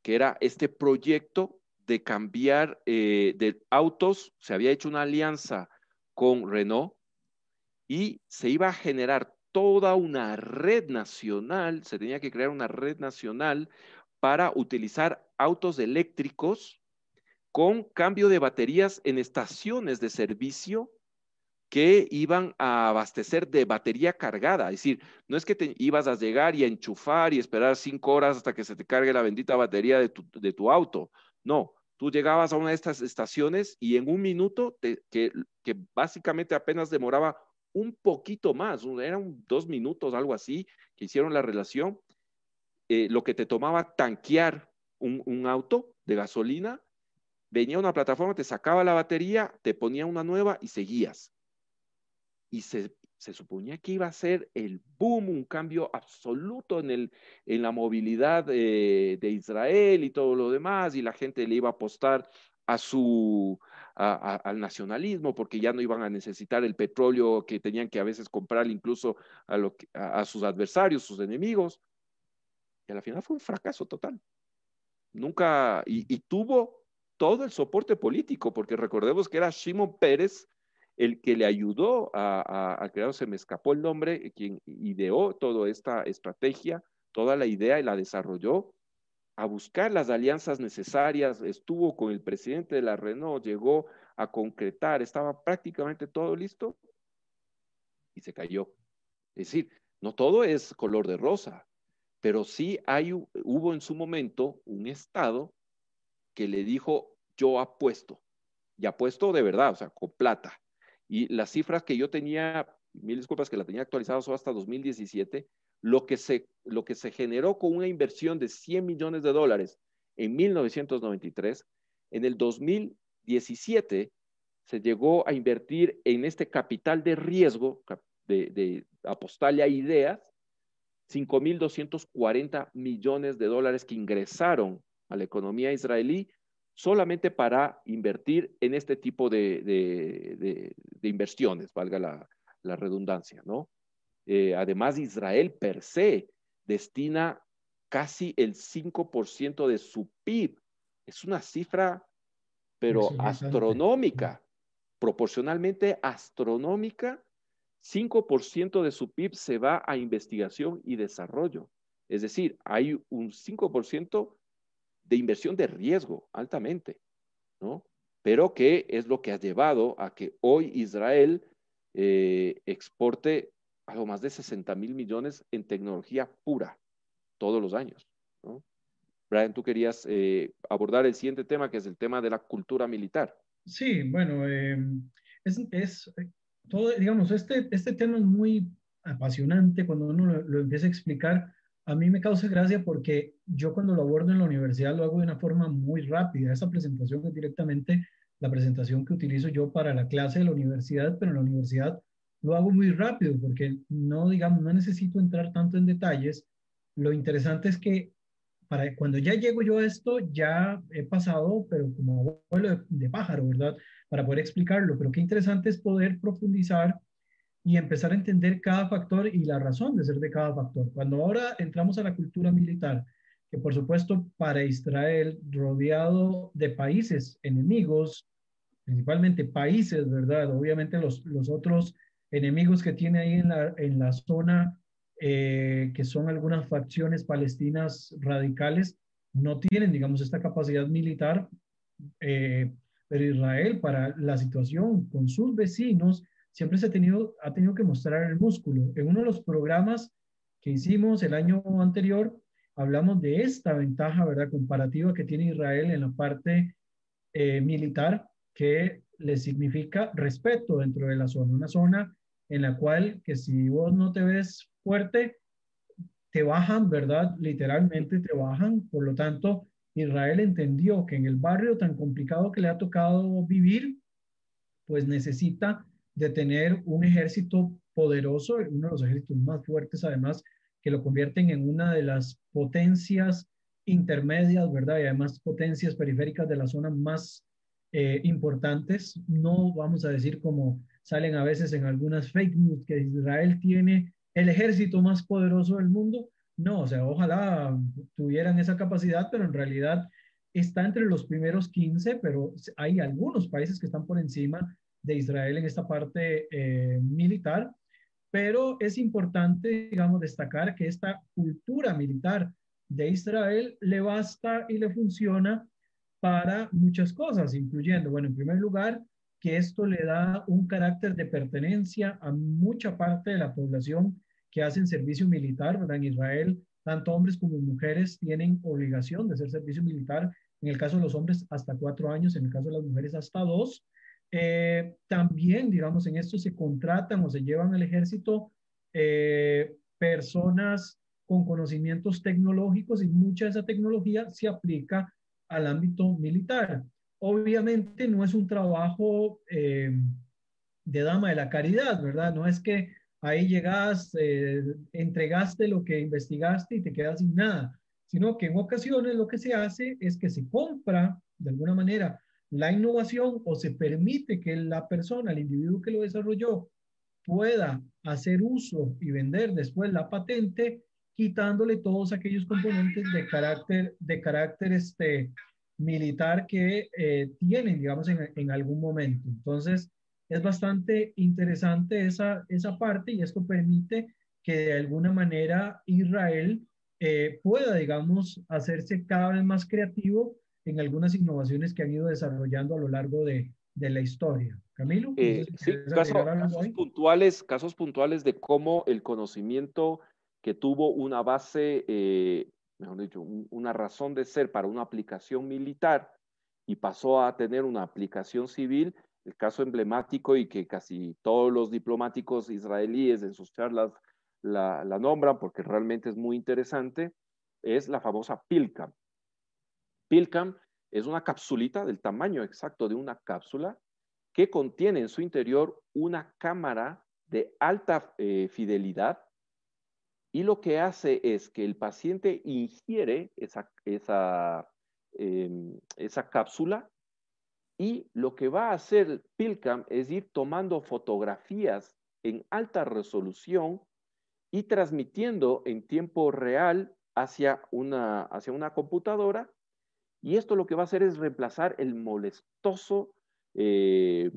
que era este proyecto de cambiar eh, de autos, se había hecho una alianza con Renault y se iba a generar toda una red nacional, se tenía que crear una red nacional para utilizar autos eléctricos con cambio de baterías en estaciones de servicio que iban a abastecer de batería cargada. Es decir, no es que te ibas a llegar y a enchufar y esperar cinco horas hasta que se te cargue la bendita batería de tu, auto. No, tú llegabas a una de estas estaciones y en un minuto, que, que, básicamente apenas demoraba un poquito más, eran dos minutos, algo así, que hicieron la relación, eh, lo que te tomaba tanquear un, un auto de gasolina, venía una plataforma, te sacaba la batería, te ponía una nueva y seguías y se, suponía que iba a ser el boom, un cambio absoluto en, el, en la movilidad de Israel y todo lo demás, y la gente le iba a apostar a su, al nacionalismo, porque ya no iban a necesitar el petróleo que tenían que a veces comprar incluso a, lo a, sus adversarios, sus enemigos. Y al final fue un fracaso total. Nunca, y, y tuvo todo el soporte político, porque recordemos que era Shimon Pérez el que le ayudó a, crear, se me escapó el nombre, quien ideó toda esta estrategia, toda la idea y la desarrolló, a buscar las alianzas necesarias, estuvo con el presidente de la Renault, llegó a concretar, estaba prácticamente todo listo y se cayó. Es decir, no todo es color de rosa, pero sí hay, hubo en su momento un Estado que le dijo, yo apuesto, y apuesto de verdad, o sea, con plata. Y las cifras que yo tenía, mil disculpas que la tenía actualizada solo hasta 2017, lo que, se, lo que se generó con una inversión de 100 millones de dólares en 1993, en el 2017 se llegó a invertir en este capital de riesgo de, de apostarle a ideas, 5.240 millones de dólares que ingresaron a la economía israelí solamente para invertir en este tipo de, inversiones, valga la, redundancia, ¿no? Eh, además, Israel per se destina casi el 5% de su PIB. Es una cifra, pero astronómica, proporcionalmente astronómica. 5% de su PIB se va a investigación y desarrollo. Es decir, hay un 5% de inversión de riesgo altamente, ¿no? Pero que es lo que ha llevado a que hoy Israel eh, exporte algo más de 60 mil millones en tecnología pura todos los años, ¿no? Brian, tú querías eh, abordar el siguiente tema, que es el tema de la cultura militar. Sí, bueno, em, es, es, todo, digamos, este, este tema es muy apasionante cuando uno lo empieza a explicar, a mí me causa gracia porque yo cuando lo abordo en la universidad lo hago de una forma muy rápida. Esa presentación es directamente la presentación que utilizo yo para la clase de la universidad, pero en la universidad lo hago muy rápido porque no, digamos, no necesito entrar tanto en detalles. Lo interesante es que cuando ya llego yo a esto, ya he pasado, pero como vuelo de, de pájaro, ¿verdad? Para poder explicarlo. Pero qué interesante es poder profundizar y empezar a entender cada factor y la razón de ser de cada factor. Cuando ahora entramos a la cultura militar, que por supuesto para Israel, rodeado de países enemigos, principalmente países, ¿verdad? Obviamente los, los otros enemigos que tiene ahí en la, en la zona, eh, que son algunas facciones palestinas radicales, no tienen, digamos, esta capacidad militar, eh, pero Israel para la situación con sus vecinos, siempre se ha tenido, ha tenido que mostrar el músculo. En uno de los programas que hicimos el año anterior, hablamos de esta ventaja, ¿verdad?, comparativa que tiene Israel en la parte eh, militar, que le significa respeto dentro de la zona, una zona en la cual que si vos no te ves fuerte, te bajan, ¿verdad? Literalmente te bajan. Por lo tanto, Israel entendió que en el barrio tan complicado que le ha tocado vivir, pues necesita de tener un ejército poderoso, uno de los ejércitos más fuertes además, que lo convierten en una de las potencias intermedias, ¿verdad? Y además potencias periféricas de la zona más eh, importantes. No vamos a decir como salen a veces en algunas fake news que Israel tiene el ejército más poderoso del mundo. No, o sea, ojalá tuvieran esa capacidad, pero en realidad está entre los primeros 15, pero hay algunos países que están por encima de Israel en esta parte eh, militar, pero es importante, digamos, destacar que esta cultura militar de Israel le basta y le funciona para muchas cosas, incluyendo, bueno, en primer lugar, que esto le da un carácter de pertenencia a mucha parte de la población que hacen servicio militar, ¿verdad? En Israel, tanto hombres como mujeres tienen obligación de hacer servicio militar. En el caso de los hombres, hasta cuatro años, en el caso de las mujeres, hasta dos. Eh, también, digamos, en esto se contratan o se llevan al ejército eh, personas con conocimientos tecnológicos y mucha de esa tecnología se aplica al ámbito militar. Obviamente no es un trabajo eh, de dama de la caridad, ¿verdad? No es que ahí llegas, eh, entregaste lo que investigaste y te quedas sin nada, sino que en ocasiones lo que se hace es que se compra de alguna manera la innovación o se permite que la persona, el individuo que lo desarrolló, pueda hacer uso y vender después la patente, quitándole todos aquellos componentes de carácter, de carácter este, militar que eh, tienen, digamos, en, algún momento. Entonces, es bastante interesante esa, esa parte y esto permite que de alguna manera Israel eh, pueda, digamos, hacerse cada vez más creativo en algunas innovaciones que han ido desarrollando a lo largo de, de la historia. Camilo. Eh, sí, casos puntuales, casos puntuales de cómo el conocimiento que tuvo una base mejor dicho, una razón de ser para una aplicación militar y pasó a tener una aplicación civil, el caso emblemático y que casi todos los diplomáticos israelíes en sus charlas la, nombran porque realmente es muy interesante, es la famosa PILCAM. PILCAM es una capsulita del tamaño exacto de una cápsula que contiene en su interior una cámara de alta eh, fidelidad y lo que hace es que el paciente ingiere esa, esa, em, esa cápsula y lo que va a hacer PILCAM es ir tomando fotografías en alta resolución y transmitiendo en tiempo real hacia una, hacia una computadora. Y esto lo que va a hacer es reemplazar el molestoso, eh,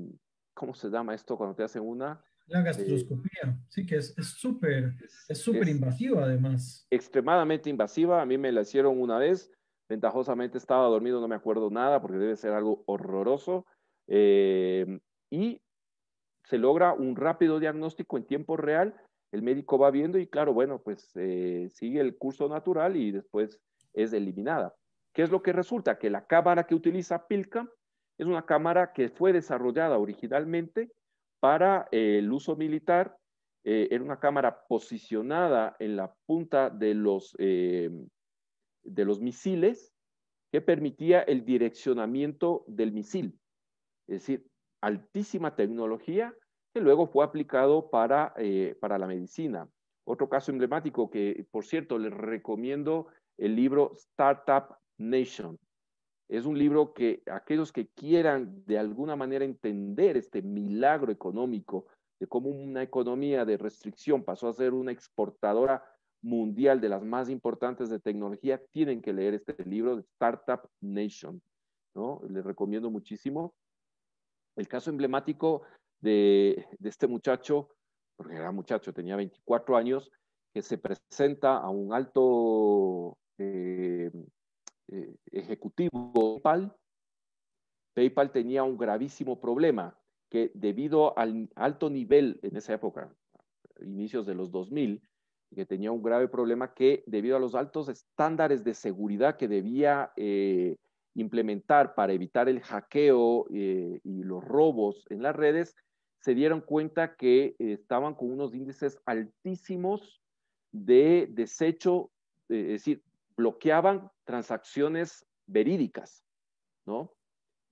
¿cómo se llama esto cuando te hacen una? La gastroscopía, sí, que es súper, es súper invasiva además. Extremadamente invasiva, a mí me la hicieron una vez, ventajosamente estaba dormido, no me acuerdo nada porque debe ser algo horroroso. Eh, y se logra un rápido diagnóstico en tiempo real, el médico va viendo y claro, bueno, pues eh, sigue el curso natural y después es eliminada. ¿Qué es lo que resulta? Que la cámara que utiliza Pilcam es una cámara que fue desarrollada originalmente para eh, el uso militar. Eh, era una cámara posicionada en la punta de los, eh, de los misiles que permitía el direccionamiento del misil. Es decir, altísima tecnología que luego fue aplicado para, para la medicina. Otro caso emblemático que, por cierto, les recomiendo el libro Startup Nation, es un libro que aquellos que quieran de alguna manera entender este milagro económico de cómo una economía de restricción pasó a ser una exportadora mundial de las más importantes de tecnología, tienen que leer este libro de Startup Nation. ¿no? Les recomiendo muchísimo. El caso emblemático de, este muchacho, porque era muchacho, tenía 24 años, que se presenta a un alto eh, eh, ejecutivo PayPal, PayPal tenía un gravísimo problema que debido al alto nivel en esa época, inicios de los 2000, que tenía un grave problema que debido a los altos estándares de seguridad que debía eh, implementar para evitar el hackeo eh, y los robos en las redes, se dieron cuenta que estaban con unos índices altísimos de desecho, es decir, bloqueaban transacciones verídicas, ¿no?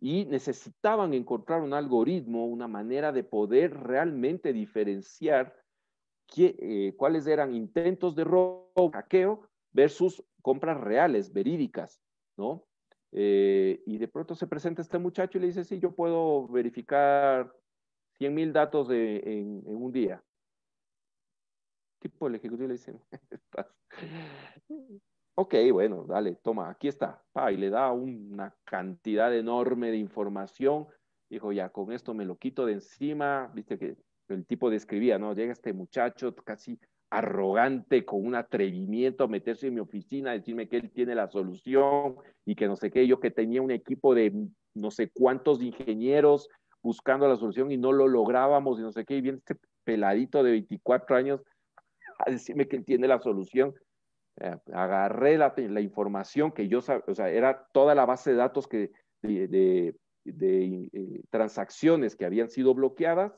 Y necesitaban encontrar un algoritmo, una manera de poder realmente diferenciar qué, eh, cuáles eran intentos de robo, hackeo versus compras reales, verídicas, ¿no? Eh, y de pronto se presenta este muchacho y le dice, sí, yo puedo verificar 100 mil datos en, en, un día. Tipo el ejecutivo le dice, Ok, bueno, dale, toma, aquí está. y le da una cantidad enorme de información. Dijo, ya, con esto me lo quito de encima. Viste que el tipo describía, ¿no? Llega este muchacho casi arrogante, con un atrevimiento a meterse en mi oficina, decirme que él tiene la solución y que no sé qué, yo que tenía un equipo de no sé cuántos ingenieros buscando la solución y no lo lográbamos y no sé qué, y viene este peladito de 24 años a decirme que él tiene la solución. Eh, agarré la, la, información que yo, o sea, era toda la base de datos que, de, de, de eh, transacciones que habían sido bloqueadas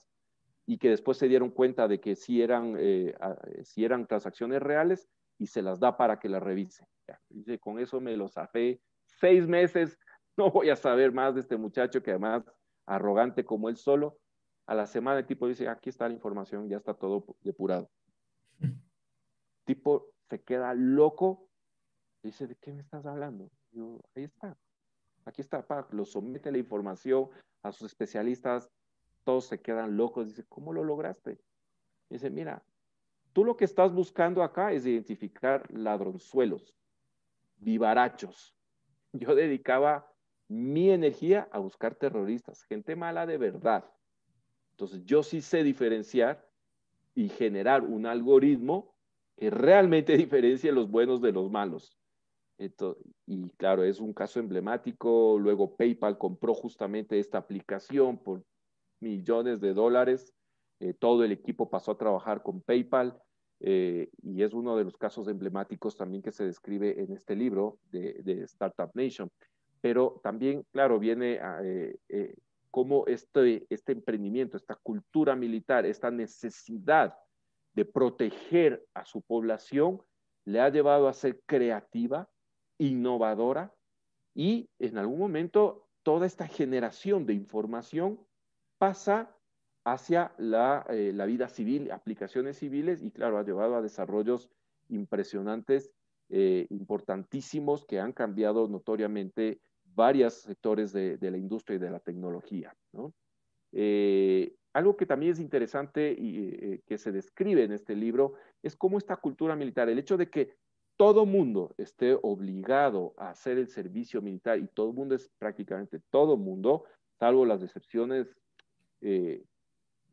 y que después se dieron cuenta de que sí eran, eh, sí eran transacciones reales y se las da para que las revise. Dice, con eso me lo zafé seis meses, no voy a saber más de este muchacho que además arrogante como él solo. A la semana el tipo dice, aquí está la información, ya está todo depurado. tipo se queda loco, dice, ¿de qué me estás hablando? Ahí está, aquí está, pa, lo somete la información a sus especialistas, todos se quedan locos, dice, ¿cómo lo lograste? Dice, mira, tú lo que estás buscando acá es identificar ladronzuelos, vivarachos. Yo dedicaba mi energía a buscar terroristas, gente mala de verdad. Entonces yo sí sé diferenciar y generar un algoritmo que realmente diferencie los buenos de los malos. y claro, es un caso emblemático. Luego PayPal compró justamente esta aplicación por millones de dólares. Eh, todo el equipo pasó a trabajar con PayPal eh, y es uno de los casos emblemáticos también que se describe en este libro de, Startup Nation. Pero también, claro, viene a, eh, cómo este, este emprendimiento, esta cultura militar, esta necesidad de proteger a su población, le ha llevado a ser creativa, innovadora y en algún momento toda esta generación de información pasa hacia la, eh, la, vida civil, aplicaciones civiles, y claro, ha llevado a desarrollos impresionantes, eh, importantísimos, que han cambiado notoriamente varios sectores de, de, la industria y de la tecnología. ¿no? Eh, algo que también es interesante y que se describe en este libro es cómo esta cultura militar, el hecho de que todo mundo esté obligado a hacer el servicio militar y todo mundo es prácticamente todo mundo, salvo las excepciones eh,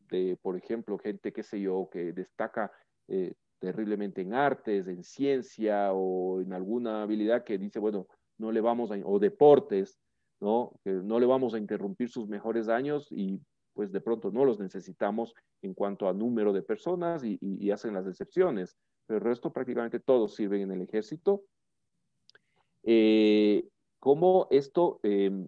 de, por ejemplo, gente, qué sé yo, que destaca eh, terriblemente en artes, en ciencia o en alguna habilidad que dice, bueno, no le vamos a, o deportes, ¿no? No le vamos a interrumpir sus mejores años y pues de pronto no los necesitamos en cuanto a número de personas y, hacen las excepciones, pero el resto prácticamente todos sirven en el ejército. Eh, ¿Cómo esto em,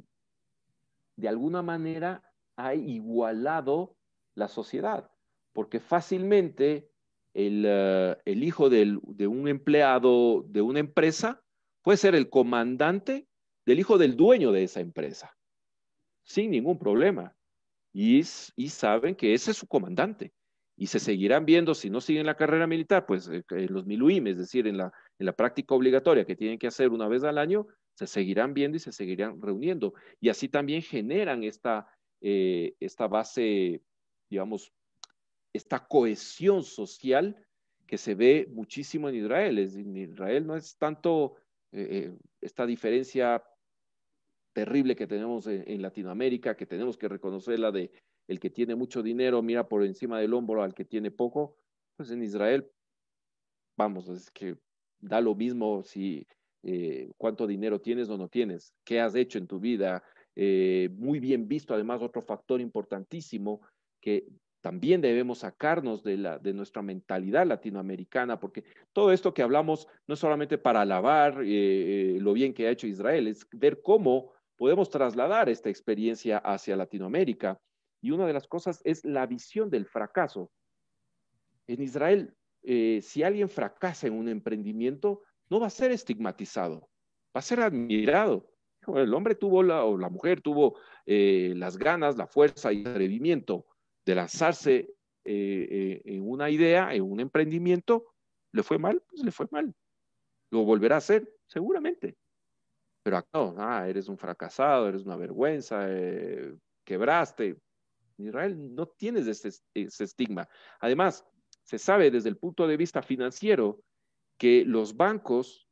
de alguna manera ha igualado la sociedad, porque fácilmente el, eh, hijo de un empleado de una empresa puede ser el comandante del hijo del dueño de esa empresa, sin ningún problema. Y, saben que ese es su comandante. Y se seguirán viendo, si no siguen la carrera militar, pues eh, los miluim, es decir, en la, práctica obligatoria que tienen que hacer una vez al año, se seguirán viendo y se seguirán reuniendo. Y así también generan esta, eh, esta base, digamos, esta cohesión social que se ve muchísimo en Israel. En Israel no es tanto eh, eh, esta diferencia terrible que tenemos en, Latinoamérica, que tenemos que reconocer la de el que tiene mucho dinero mira por encima del hombro al que tiene poco, pues en Israel, vamos, es que da lo mismo si cuánto dinero tienes o no tienes, qué has hecho en tu vida, eh, muy bien visto. Además, otro factor importantísimo que también debemos sacarnos de, la, de nuestra mentalidad latinoamericana, porque todo esto que hablamos no es solamente para alabar eh, eh, lo bien que ha hecho Israel, es ver cómo podemos trasladar esta experiencia hacia Latinoamérica. Y una de las cosas es la visión del fracaso. En Israel, si alguien fracasa en un emprendimiento, no va a ser estigmatizado, va a ser admirado el hombre tuvo la, o la mujer tuvo eh, las ganas, la fuerza y el atrevimiento de lanzarse eh, eh, en una idea, en un emprendimiento, ¿le fue mal? Pues le fue mal. ¿Lo volverá a hacer? Seguramente. Pero no, ah, eres un fracasado, eres una vergüenza, quebraste. En Israel no tienes ese, ese estigma. Además, se sabe desde el punto de vista financiero que los bancos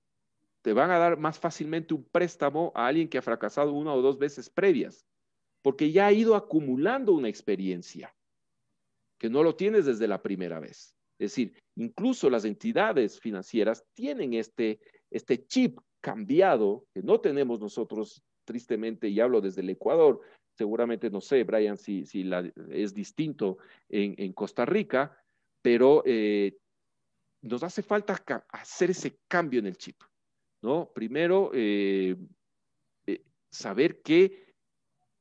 te van a dar más fácilmente un préstamo a alguien que ha fracasado una o dos veces previas, porque ya ha ido acumulando una experiencia, que no lo tienes desde la primera vez. Es decir, incluso las entidades financieras tienen este, este chip cambiado que no tenemos nosotros, tristemente, y hablo desde el Ecuador, seguramente no sé, Brian, si, si es distinto en, en Costa Rica, pero eh, nos hace falta hacer ese cambio en el chip, ¿no? Primero, eh, eh, saber que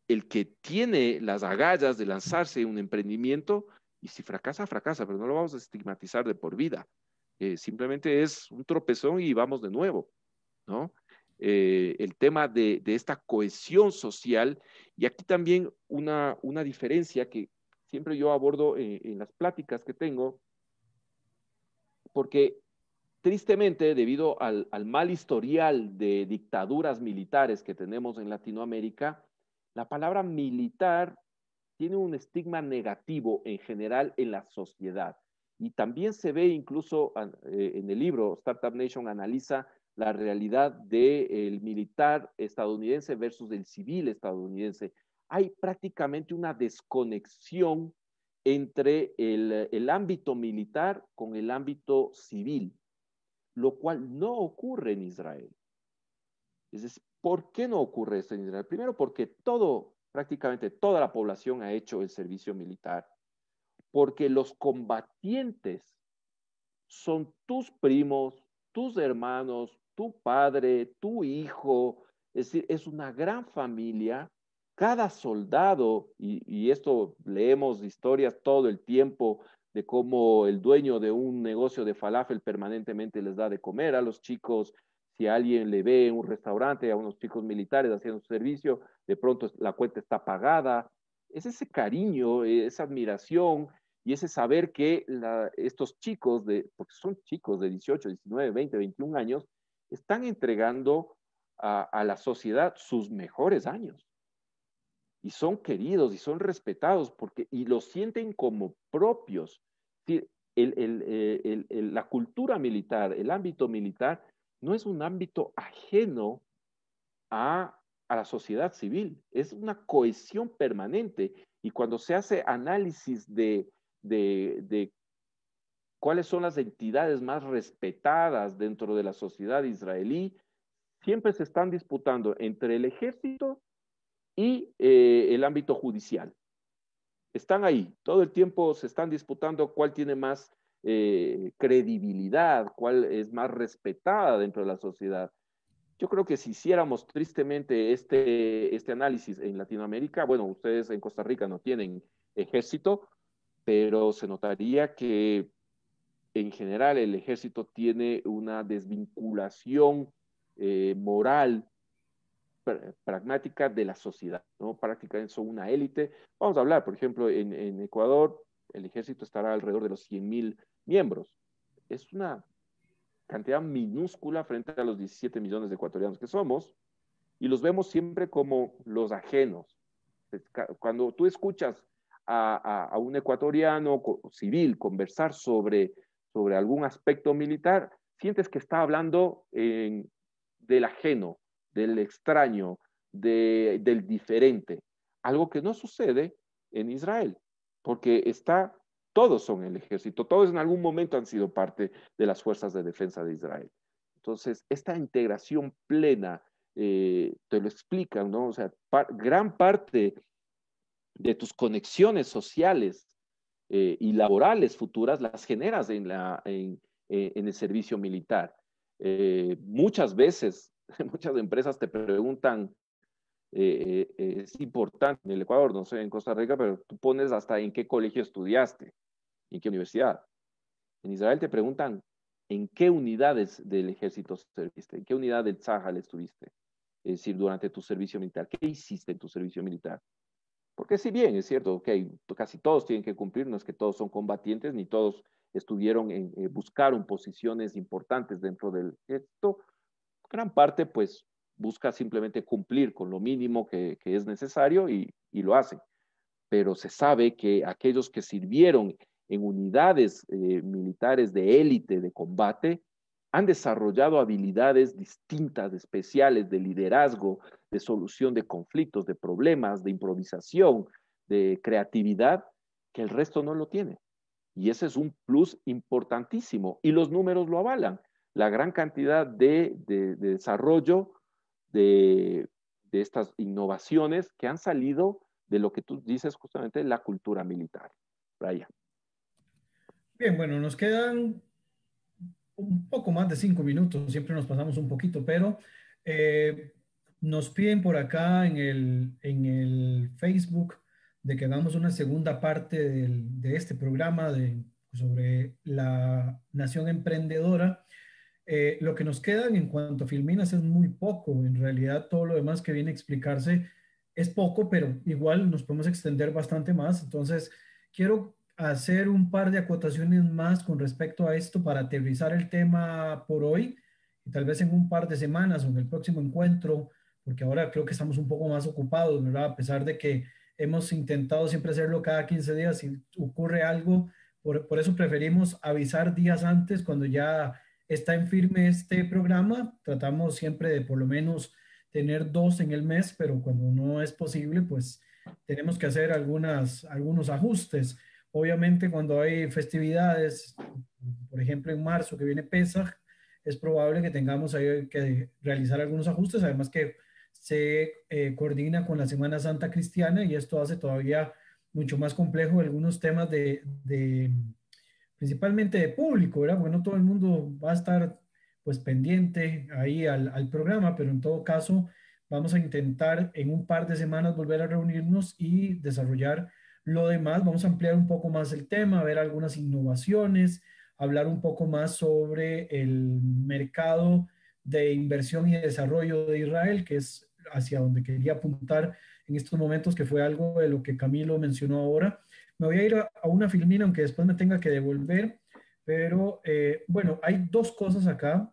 el que tiene las agallas de lanzarse un emprendimiento, y si fracasa, fracasa, pero no lo vamos a estigmatizar de por vida. simplemente es un tropezón y vamos de nuevo, ¿no? el tema de, esta cohesión social y aquí también una, una diferencia que siempre yo abordo en las pláticas que tengo porque tristemente, debido al, mal historial de dictaduras militares que tenemos en Latinoamérica, la palabra militar tiene un estigma negativo en general en la sociedad. Y también se ve incluso eh, en el libro, Startup Nation analiza la realidad del militar estadounidense versus el civil estadounidense. Hay prácticamente una desconexión entre el, ámbito militar con el ámbito civil, lo cual no ocurre en Israel. Es ¿por qué no ocurre esto en Israel? Primero porque todo, prácticamente toda la población ha hecho el servicio militar, porque los combatientes son tus primos, tus hermanos, tu padre, tu hijo, es decir, es una gran familia cada soldado, y, esto leemos historias todo el tiempo de cómo el dueño de un negocio de falafel permanentemente les da de comer a los chicos, si alguien le ve en un restaurante a unos chicos militares haciendo su servicio, de pronto la cuenta está pagada. Es ese cariño, esa admiración y ese saber que estos chicos, de, porque son chicos de 18, 19, 20, 21 años, están entregando a la sociedad sus mejores años y son queridos y son respetados porque, y los sienten como propios. Eh, la cultura militar, el ámbito militar, no es un ámbito ajeno a, la sociedad civil, es una cohesión permanente. Y cuando se hace análisis de, de cuáles son las entidades más respetadas dentro de la sociedad israelí, siempre se están disputando entre el ejército y eh, el ámbito judicial. Están ahí, todo el tiempo se están disputando cuál tiene más eh, credibilidad, cuál es más respetada dentro de la sociedad. Yo creo que si hiciéramos tristemente este, este análisis en Latinoamérica, bueno, ustedes en Costa Rica no tienen ejército, pero se notaría que en general el ejército tiene una desvinculación eh, moral pragmática de la sociedad, ¿no? Prácticamente son una élite. Vamos a hablar, por ejemplo, en, Ecuador, el ejército estará alrededor de los 100 mil miembros. Es una cantidad minúscula frente a los 17 millones de ecuatorianos que somos, y los vemos siempre como los ajenos. Cuando tú escuchas a, un ecuatoriano civil conversar sobre, sobre algún aspecto militar, sientes que está hablando del ajeno, del extraño, del diferente, algo que no sucede en Israel, porque está, todos son el ejército, todos en algún momento han sido parte de las fuerzas de defensa de Israel. Entonces, esta integración plena, eh, te lo explican, ¿no? O sea, gran parte de tus conexiones sociales eh, y laborales futuras las generas en, la, en, eh, en el servicio militar. muchas veces muchas empresas te preguntan, eh, eh, es importante en el Ecuador, no sé, en Costa Rica, pero tú pones hasta en qué colegio estudiaste, en qué universidad. En Israel te preguntan, ¿en qué unidades del ejército serviste? ¿En qué unidad del Tzahal estuviste? Es decir, durante tu servicio militar. ¿Qué hiciste en tu servicio militar? Porque si bien es cierto, que casi todos tienen que cumplir, no es que todos son combatientes, ni todos estuvieron en, eh, buscaron posiciones importantes dentro del ejército, gran parte pues busca simplemente cumplir con lo mínimo que, es necesario y, lo hacen. Pero se sabe que aquellos que sirvieron en unidades eh, militares de élite de combate han desarrollado habilidades distintas, especiales de liderazgo, de solución de conflictos, de problemas, de improvisación, de creatividad, que el resto no lo tiene. Y ese es un plus importantísimo. Y los números lo avalan. La gran cantidad de, desarrollo de, de estas innovaciones que han salido de lo que tú dices justamente la cultura militar. Brian. Bien, bueno, nos quedan un poco más de cinco minutos, siempre nos pasamos un poquito, pero eh, nos piden por acá en el, en el Facebook de que hagamos una segunda parte de este programa de, sobre la nación emprendedora. Eh, lo que nos queda en cuanto a Filminas es muy poco. En realidad, todo lo demás que viene a explicarse es poco, pero igual nos podemos extender bastante más. Entonces, quiero hacer un par de acotaciones más con respecto a esto para aterrizar el tema por hoy y tal vez en un par de semanas o en el próximo encuentro, porque ahora creo que estamos un poco más ocupados, ¿verdad? A pesar de que hemos intentado siempre hacerlo cada 15 días, si ocurre algo, por, por eso preferimos avisar días antes cuando ya está en firme este programa. Tratamos siempre de por lo menos tener dos en el mes, pero cuando no es posible, pues tenemos que hacer algunas, algunos ajustes. Obviamente cuando hay festividades, por ejemplo en marzo que viene Pesach, es probable que tengamos que realizar algunos ajustes, además que se eh, coordina con la Semana Santa Cristiana y esto hace todavía mucho más complejo algunos temas de, principalmente de público, ¿verdad? Bueno, todo el mundo va a estar pues pendiente ahí al, programa, pero en todo caso vamos a intentar en un par de semanas volver a reunirnos y desarrollar lo demás. Vamos a ampliar un poco más el tema, ver algunas innovaciones, hablar un poco más sobre el mercado de inversión y desarrollo de Israel, que es hacia donde quería apuntar en estos momentos, que fue algo de lo que Camilo mencionó ahora. Me voy a ir a, una filmina, aunque después me tenga que devolver, pero eh, bueno, hay dos cosas acá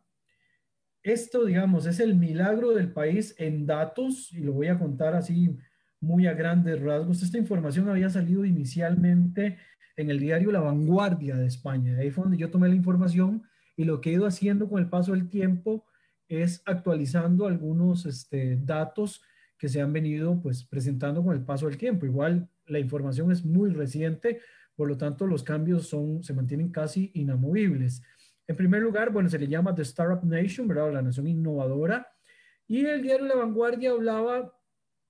esto, digamos, es el milagro del país en datos, y lo voy a contar así muy a grandes rasgos. Esta información había salido inicialmente en el diario La Vanguardia de España. Ahí fue donde yo tomé la información y lo que he ido haciendo con el paso del tiempo es actualizando algunos este, datos que se han venido pues presentando con el paso del tiempo. Igual la información es muy reciente, por lo tanto los cambios son, se mantienen casi inamovibles. En primer lugar, bueno, se le llama The Startup Nation, ¿verdad? La nación innovadora. Y el diario La Vanguardia hablaba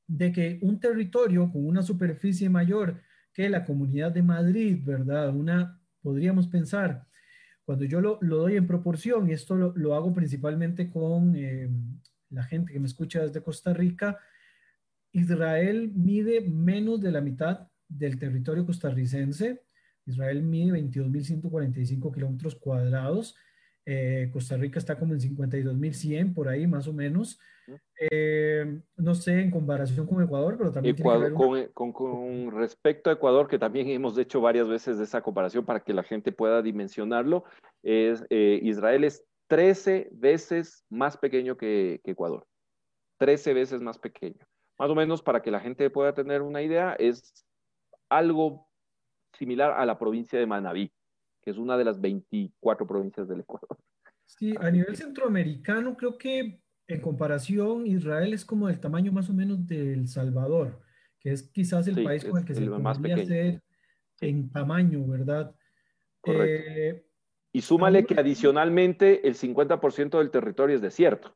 de que un territorio con una superficie mayor que la comunidad de Madrid, ¿verdad? Una, podríamos pensar, cuando yo lo, doy en proporción, y esto lo, hago principalmente con eh, la gente que me escucha desde Costa Rica, Israel mide menos de la mitad del territorio costarricense Israel mide 22.145 kilómetros cuadrados. Eh, Costa Rica está como en 52.100 por ahí más o menos. Eh, no sé en comparación con Ecuador, pero también... con, respecto a Ecuador, que también hemos hecho varias veces de esa comparación para que la gente pueda dimensionarlo, es, eh, Israel es 13 veces más pequeño que, que Ecuador. 13 veces más pequeño. Más o menos para que la gente pueda tener una idea, es algo similar a la provincia de Manabí, que es una de las 24 provincias del Ecuador. Sí, a nivel centroamericano creo que en comparación Israel es como del tamaño más o menos de El Salvador, que es quizás el país con el que se podría hacer en tamaño, ¿verdad? Correcto. Eh, y súmale que adicionalmente el 50% del territorio es desierto.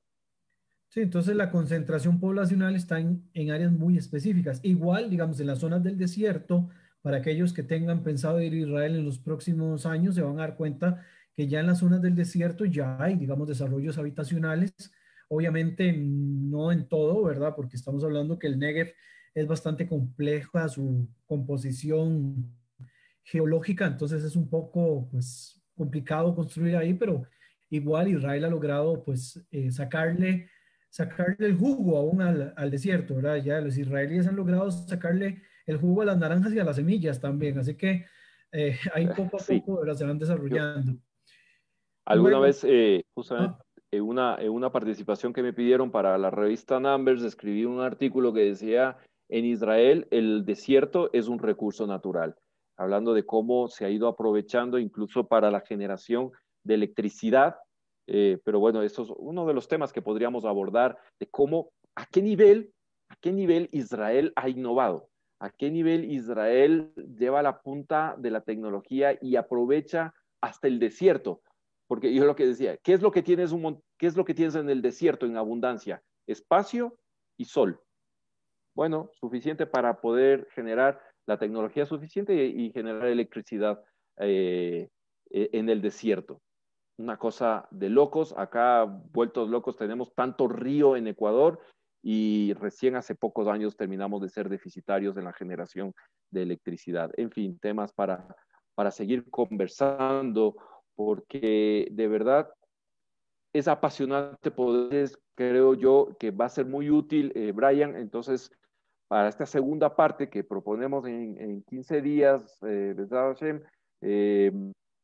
Sí, entonces la concentración poblacional está en, en, áreas muy específicas. Igual, digamos, en las zonas del desierto, para aquellos que tengan pensado ir a Israel en los próximos años, se van a dar cuenta que ya en las zonas del desierto ya hay, digamos, desarrollos habitacionales. Obviamente no en todo, ¿verdad? Porque estamos hablando que el Negev es bastante compleja su composición geológica, entonces es un poco, pues, complicado construir ahí, pero igual Israel ha logrado, pues, eh, sacarle, sacarle el jugo aún al, al desierto, ¿verdad? Ya los israelíes han logrado sacarle el jugo de las naranjas y a las semillas también. Así que eh, ahí poco a poco se van desarrollando. Alguna vez, eh, justamente, ah. en, una, en una participación que me pidieron para la revista Numbers, escribí un artículo que decía, en Israel el desierto es un recurso natural, hablando de cómo se ha ido aprovechando incluso para la generación de electricidad. Eh, pero bueno, eso es uno de los temas que podríamos abordar, de cómo, a qué nivel, a qué nivel Israel ha innovado a qué nivel Israel lleva la punta de la tecnología y aprovecha hasta el desierto. Porque yo lo que decía, ¿qué es lo que tienes, en el desierto en abundancia? Espacio y sol. Bueno, suficiente para poder generar la tecnología suficiente y, generar electricidad eh, e, en el desierto. Una cosa de locos, acá vueltos locos tenemos tanto río en Ecuador y recién hace pocos años terminamos de ser deficitarios en la generación de electricidad. En fin, temas para, para seguir conversando, porque de verdad es apasionante poder, creo yo, que va a ser muy útil, eh, Brian. Entonces, para esta segunda parte que proponemos en, 15 días, eh, eh,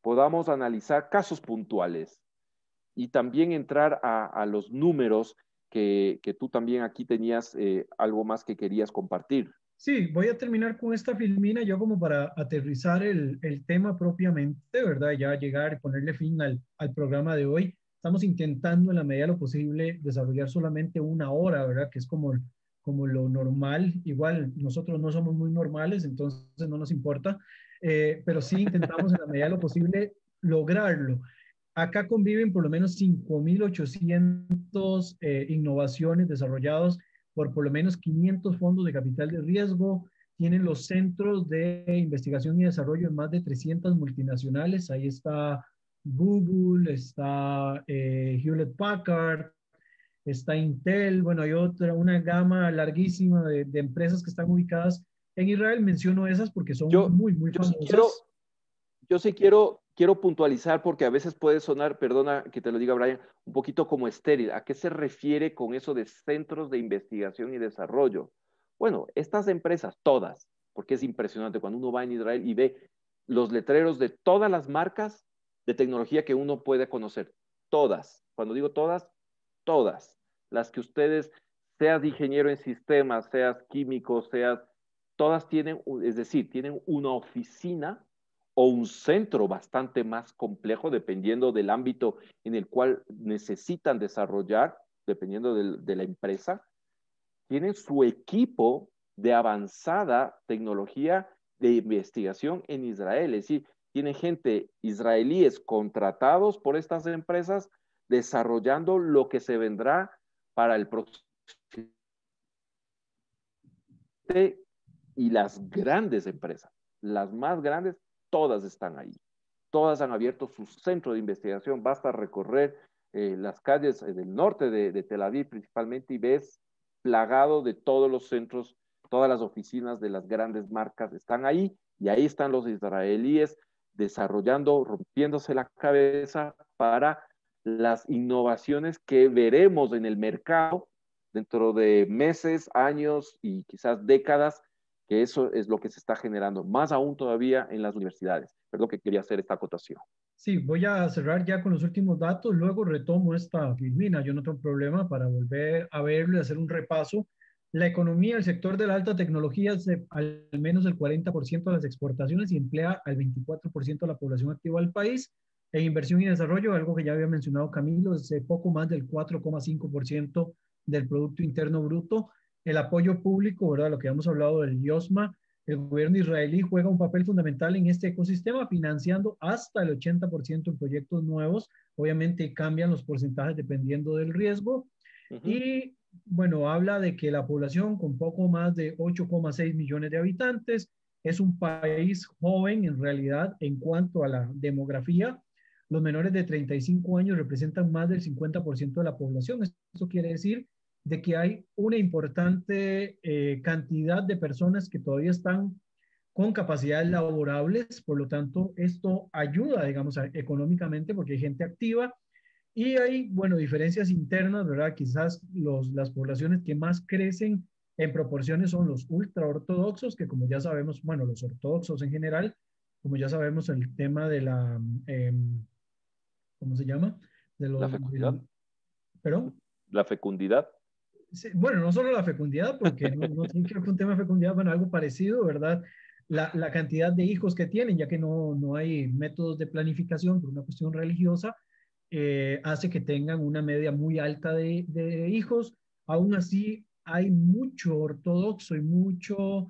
podamos analizar casos puntuales y también entrar a, a los números que, tú también aquí tenías eh, algo más que querías compartir. Sí, voy a terminar con esta filmina yo como para aterrizar el, tema propiamente, ¿verdad? Ya llegar ponerle fin al, al, programa de hoy. Estamos intentando en la medida de lo posible desarrollar solamente una hora, ¿verdad? Que es como, como lo normal. Igual nosotros no somos muy normales, entonces no nos importa, eh, pero sí intentamos en la medida de lo posible lograrlo. Acá conviven por lo menos 5.800 eh, innovaciones desarrollados por por lo menos 500 fondos de capital de riesgo. Tienen los centros de investigación y desarrollo en más de 300 multinacionales. Ahí está Google, está eh, Hewlett Packard, está Intel. Bueno, hay otra, una gama larguísima de, empresas que están ubicadas en Israel. Menciono esas porque son muy, muy famosas. yo sí quiero quiero puntualizar porque a veces puede sonar, perdona que te lo diga Brian, un poquito como estéril. ¿A qué se refiere con eso de centros de investigación y desarrollo? Bueno, estas empresas, todas, porque es impresionante cuando uno va en Israel y ve los letreros de todas las marcas de tecnología que uno puede conocer. Todas. Cuando digo todas, todas. Las que ustedes, seas ingeniero en sistemas, seas químico, seas, todas tienen, es decir, tienen una oficina o un centro bastante más complejo, dependiendo del ámbito en el cual necesitan desarrollar, dependiendo de, la empresa, tienen su equipo de avanzada tecnología de investigación en Israel. Es decir, tienen gente israelíes contratados por estas empresas desarrollando lo que se vendrá para el próximo y las grandes empresas, las más grandes todas están ahí. Todas han abierto su centro de investigación. Basta recorrer eh, las calles eh, del norte de, Tel Aviv principalmente y ves plagado de todos los centros, todas las oficinas de las grandes marcas están ahí y ahí están los israelíes desarrollando, rompiéndose la cabeza para las innovaciones que veremos en el mercado dentro de meses, años y quizás décadas que eso es lo que se está generando, más aún todavía en las universidades. Perdón que quería hacer esta acotación. Sí, voy a cerrar ya con los últimos datos, luego retomo esta filmina, yo no tengo problema para volver a verlo y hacer un repaso. La economía, el sector de la alta tecnología es al menos el 40% de las exportaciones y emplea al 24% de la población activa del país. En inversión y desarrollo, algo que ya había mencionado Camilo, es poco más del 4,5% del Producto Interno Bruto el apoyo público, ¿verdad? Lo que hemos hablado del IOSMA, el gobierno israelí juega un papel fundamental en este ecosistema, financiando hasta el 80% en proyectos nuevos. Obviamente cambian los porcentajes dependiendo del riesgo. Y bueno, habla de que la población con poco más de 8,6 millones de habitantes es un país joven en realidad en cuanto a la demografía. Los menores de 35 años representan más del 50% de la población. Eso quiere decir de que hay una importante eh, cantidad de personas que todavía están con capacidades laborables, por lo tanto, esto ayuda, digamos, económicamente porque hay gente activa y hay, bueno, diferencias internas, ¿verdad? Quizás los, las poblaciones que más crecen en proporciones son los ultraortodoxos, que como ya sabemos, bueno, los ortodoxos en general, como ya sabemos, el tema de la, em, ¿cómo se llama? De la fecundidad. ¿Pero? La fecundidad bueno, no solo la fecundidad, porque no, no tiene que un tema de fecundidad, bueno, algo parecido, ¿verdad? La, la, cantidad de hijos que tienen, ya que no, no hay métodos de planificación por una cuestión religiosa, eh, hace que tengan una media muy alta de, de, hijos. Aún así, hay mucho ortodoxo y mucho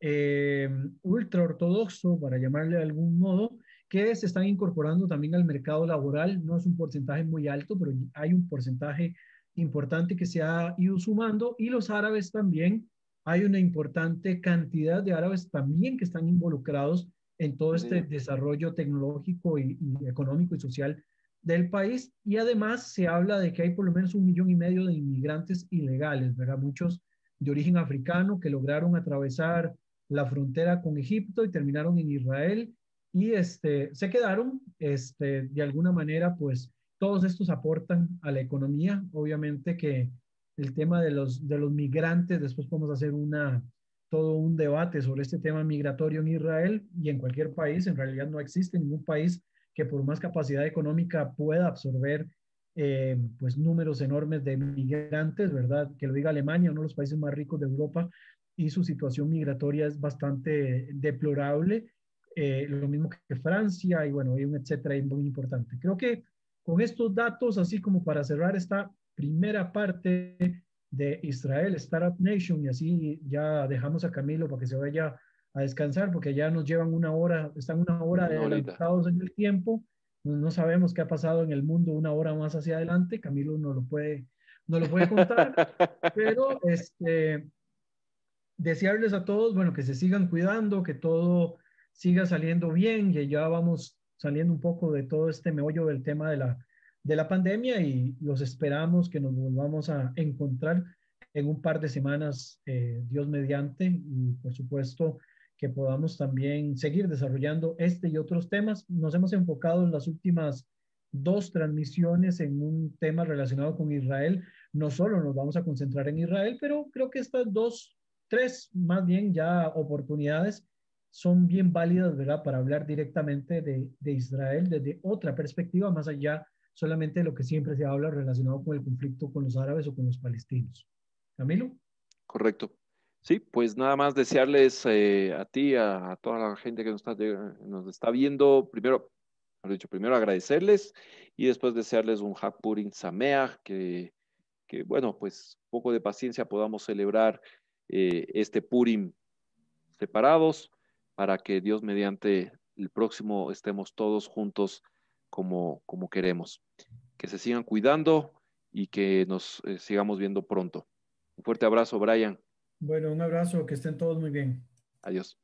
eh, ultra ortodoxo, para llamarle de algún modo, que se están incorporando también al mercado laboral. No es un porcentaje muy alto, pero hay un porcentaje importante que se ha ido sumando y los árabes también. Hay una importante cantidad de árabes también que están involucrados en todo este desarrollo tecnológico y, y, económico y social del país. Y además se habla de que hay por lo menos un millón y medio de inmigrantes ilegales, ¿verdad? Muchos de origen africano que lograron atravesar la frontera con Egipto y terminaron en Israel y este, se quedaron, este, de alguna manera, pues todos estos aportan a la economía. Obviamente que el tema de los, de los migrantes, después podemos hacer una, todo un debate sobre este tema migratorio en Israel y en cualquier país. En realidad no existe ningún país que por más capacidad económica pueda absorber eh, pues números enormes de migrantes, ¿verdad? Que lo diga Alemania, uno de los países más ricos de Europa, y su situación migratoria es bastante deplorable. Eh, lo mismo que Francia y bueno, hay un etcétera muy importante. Creo que con estos datos, así como para cerrar esta primera parte de Israel, Startup Nation, y así ya dejamos a Camilo para que se vaya a descansar, porque ya nos llevan una hora, están una hora de adelantados en el tiempo, no, sabemos qué ha pasado en el mundo una hora más hacia adelante, Camilo no lo puede, no lo puede contar, pero este, desearles a todos, bueno, que se sigan cuidando, que todo siga saliendo bien, y ya vamos saliendo un poco de todo este meollo del tema de la, de la pandemia y los esperamos que nos volvamos a encontrar en un par de semanas, eh, Dios mediante, y por supuesto que podamos también seguir desarrollando este y otros temas. Nos hemos enfocado en las últimas dos transmisiones en un tema relacionado con Israel. No solo nos vamos a concentrar en Israel, pero creo que estas dos tres más bien ya oportunidades son bien válidas, ¿verdad? Para hablar directamente de, de, Israel desde otra perspectiva, más allá solamente de lo que siempre se habla relacionado con el conflicto con los árabes o con los palestinos. Camilo. Correcto. Sí, pues nada más desearles eh, a ti, a, toda la gente que nos está, nos está viendo, primero, dicho, primero agradecerles y después desearles un Hakpurin Sameach, que, que, bueno, pues poco de paciencia podamos celebrar eh, este Purim separados para que Dios mediante el próximo estemos todos juntos como, como queremos. Que se sigan cuidando y que nos eh, sigamos viendo pronto. Un fuerte abrazo, Brian. Bueno, un abrazo, que estén todos muy bien. Adiós.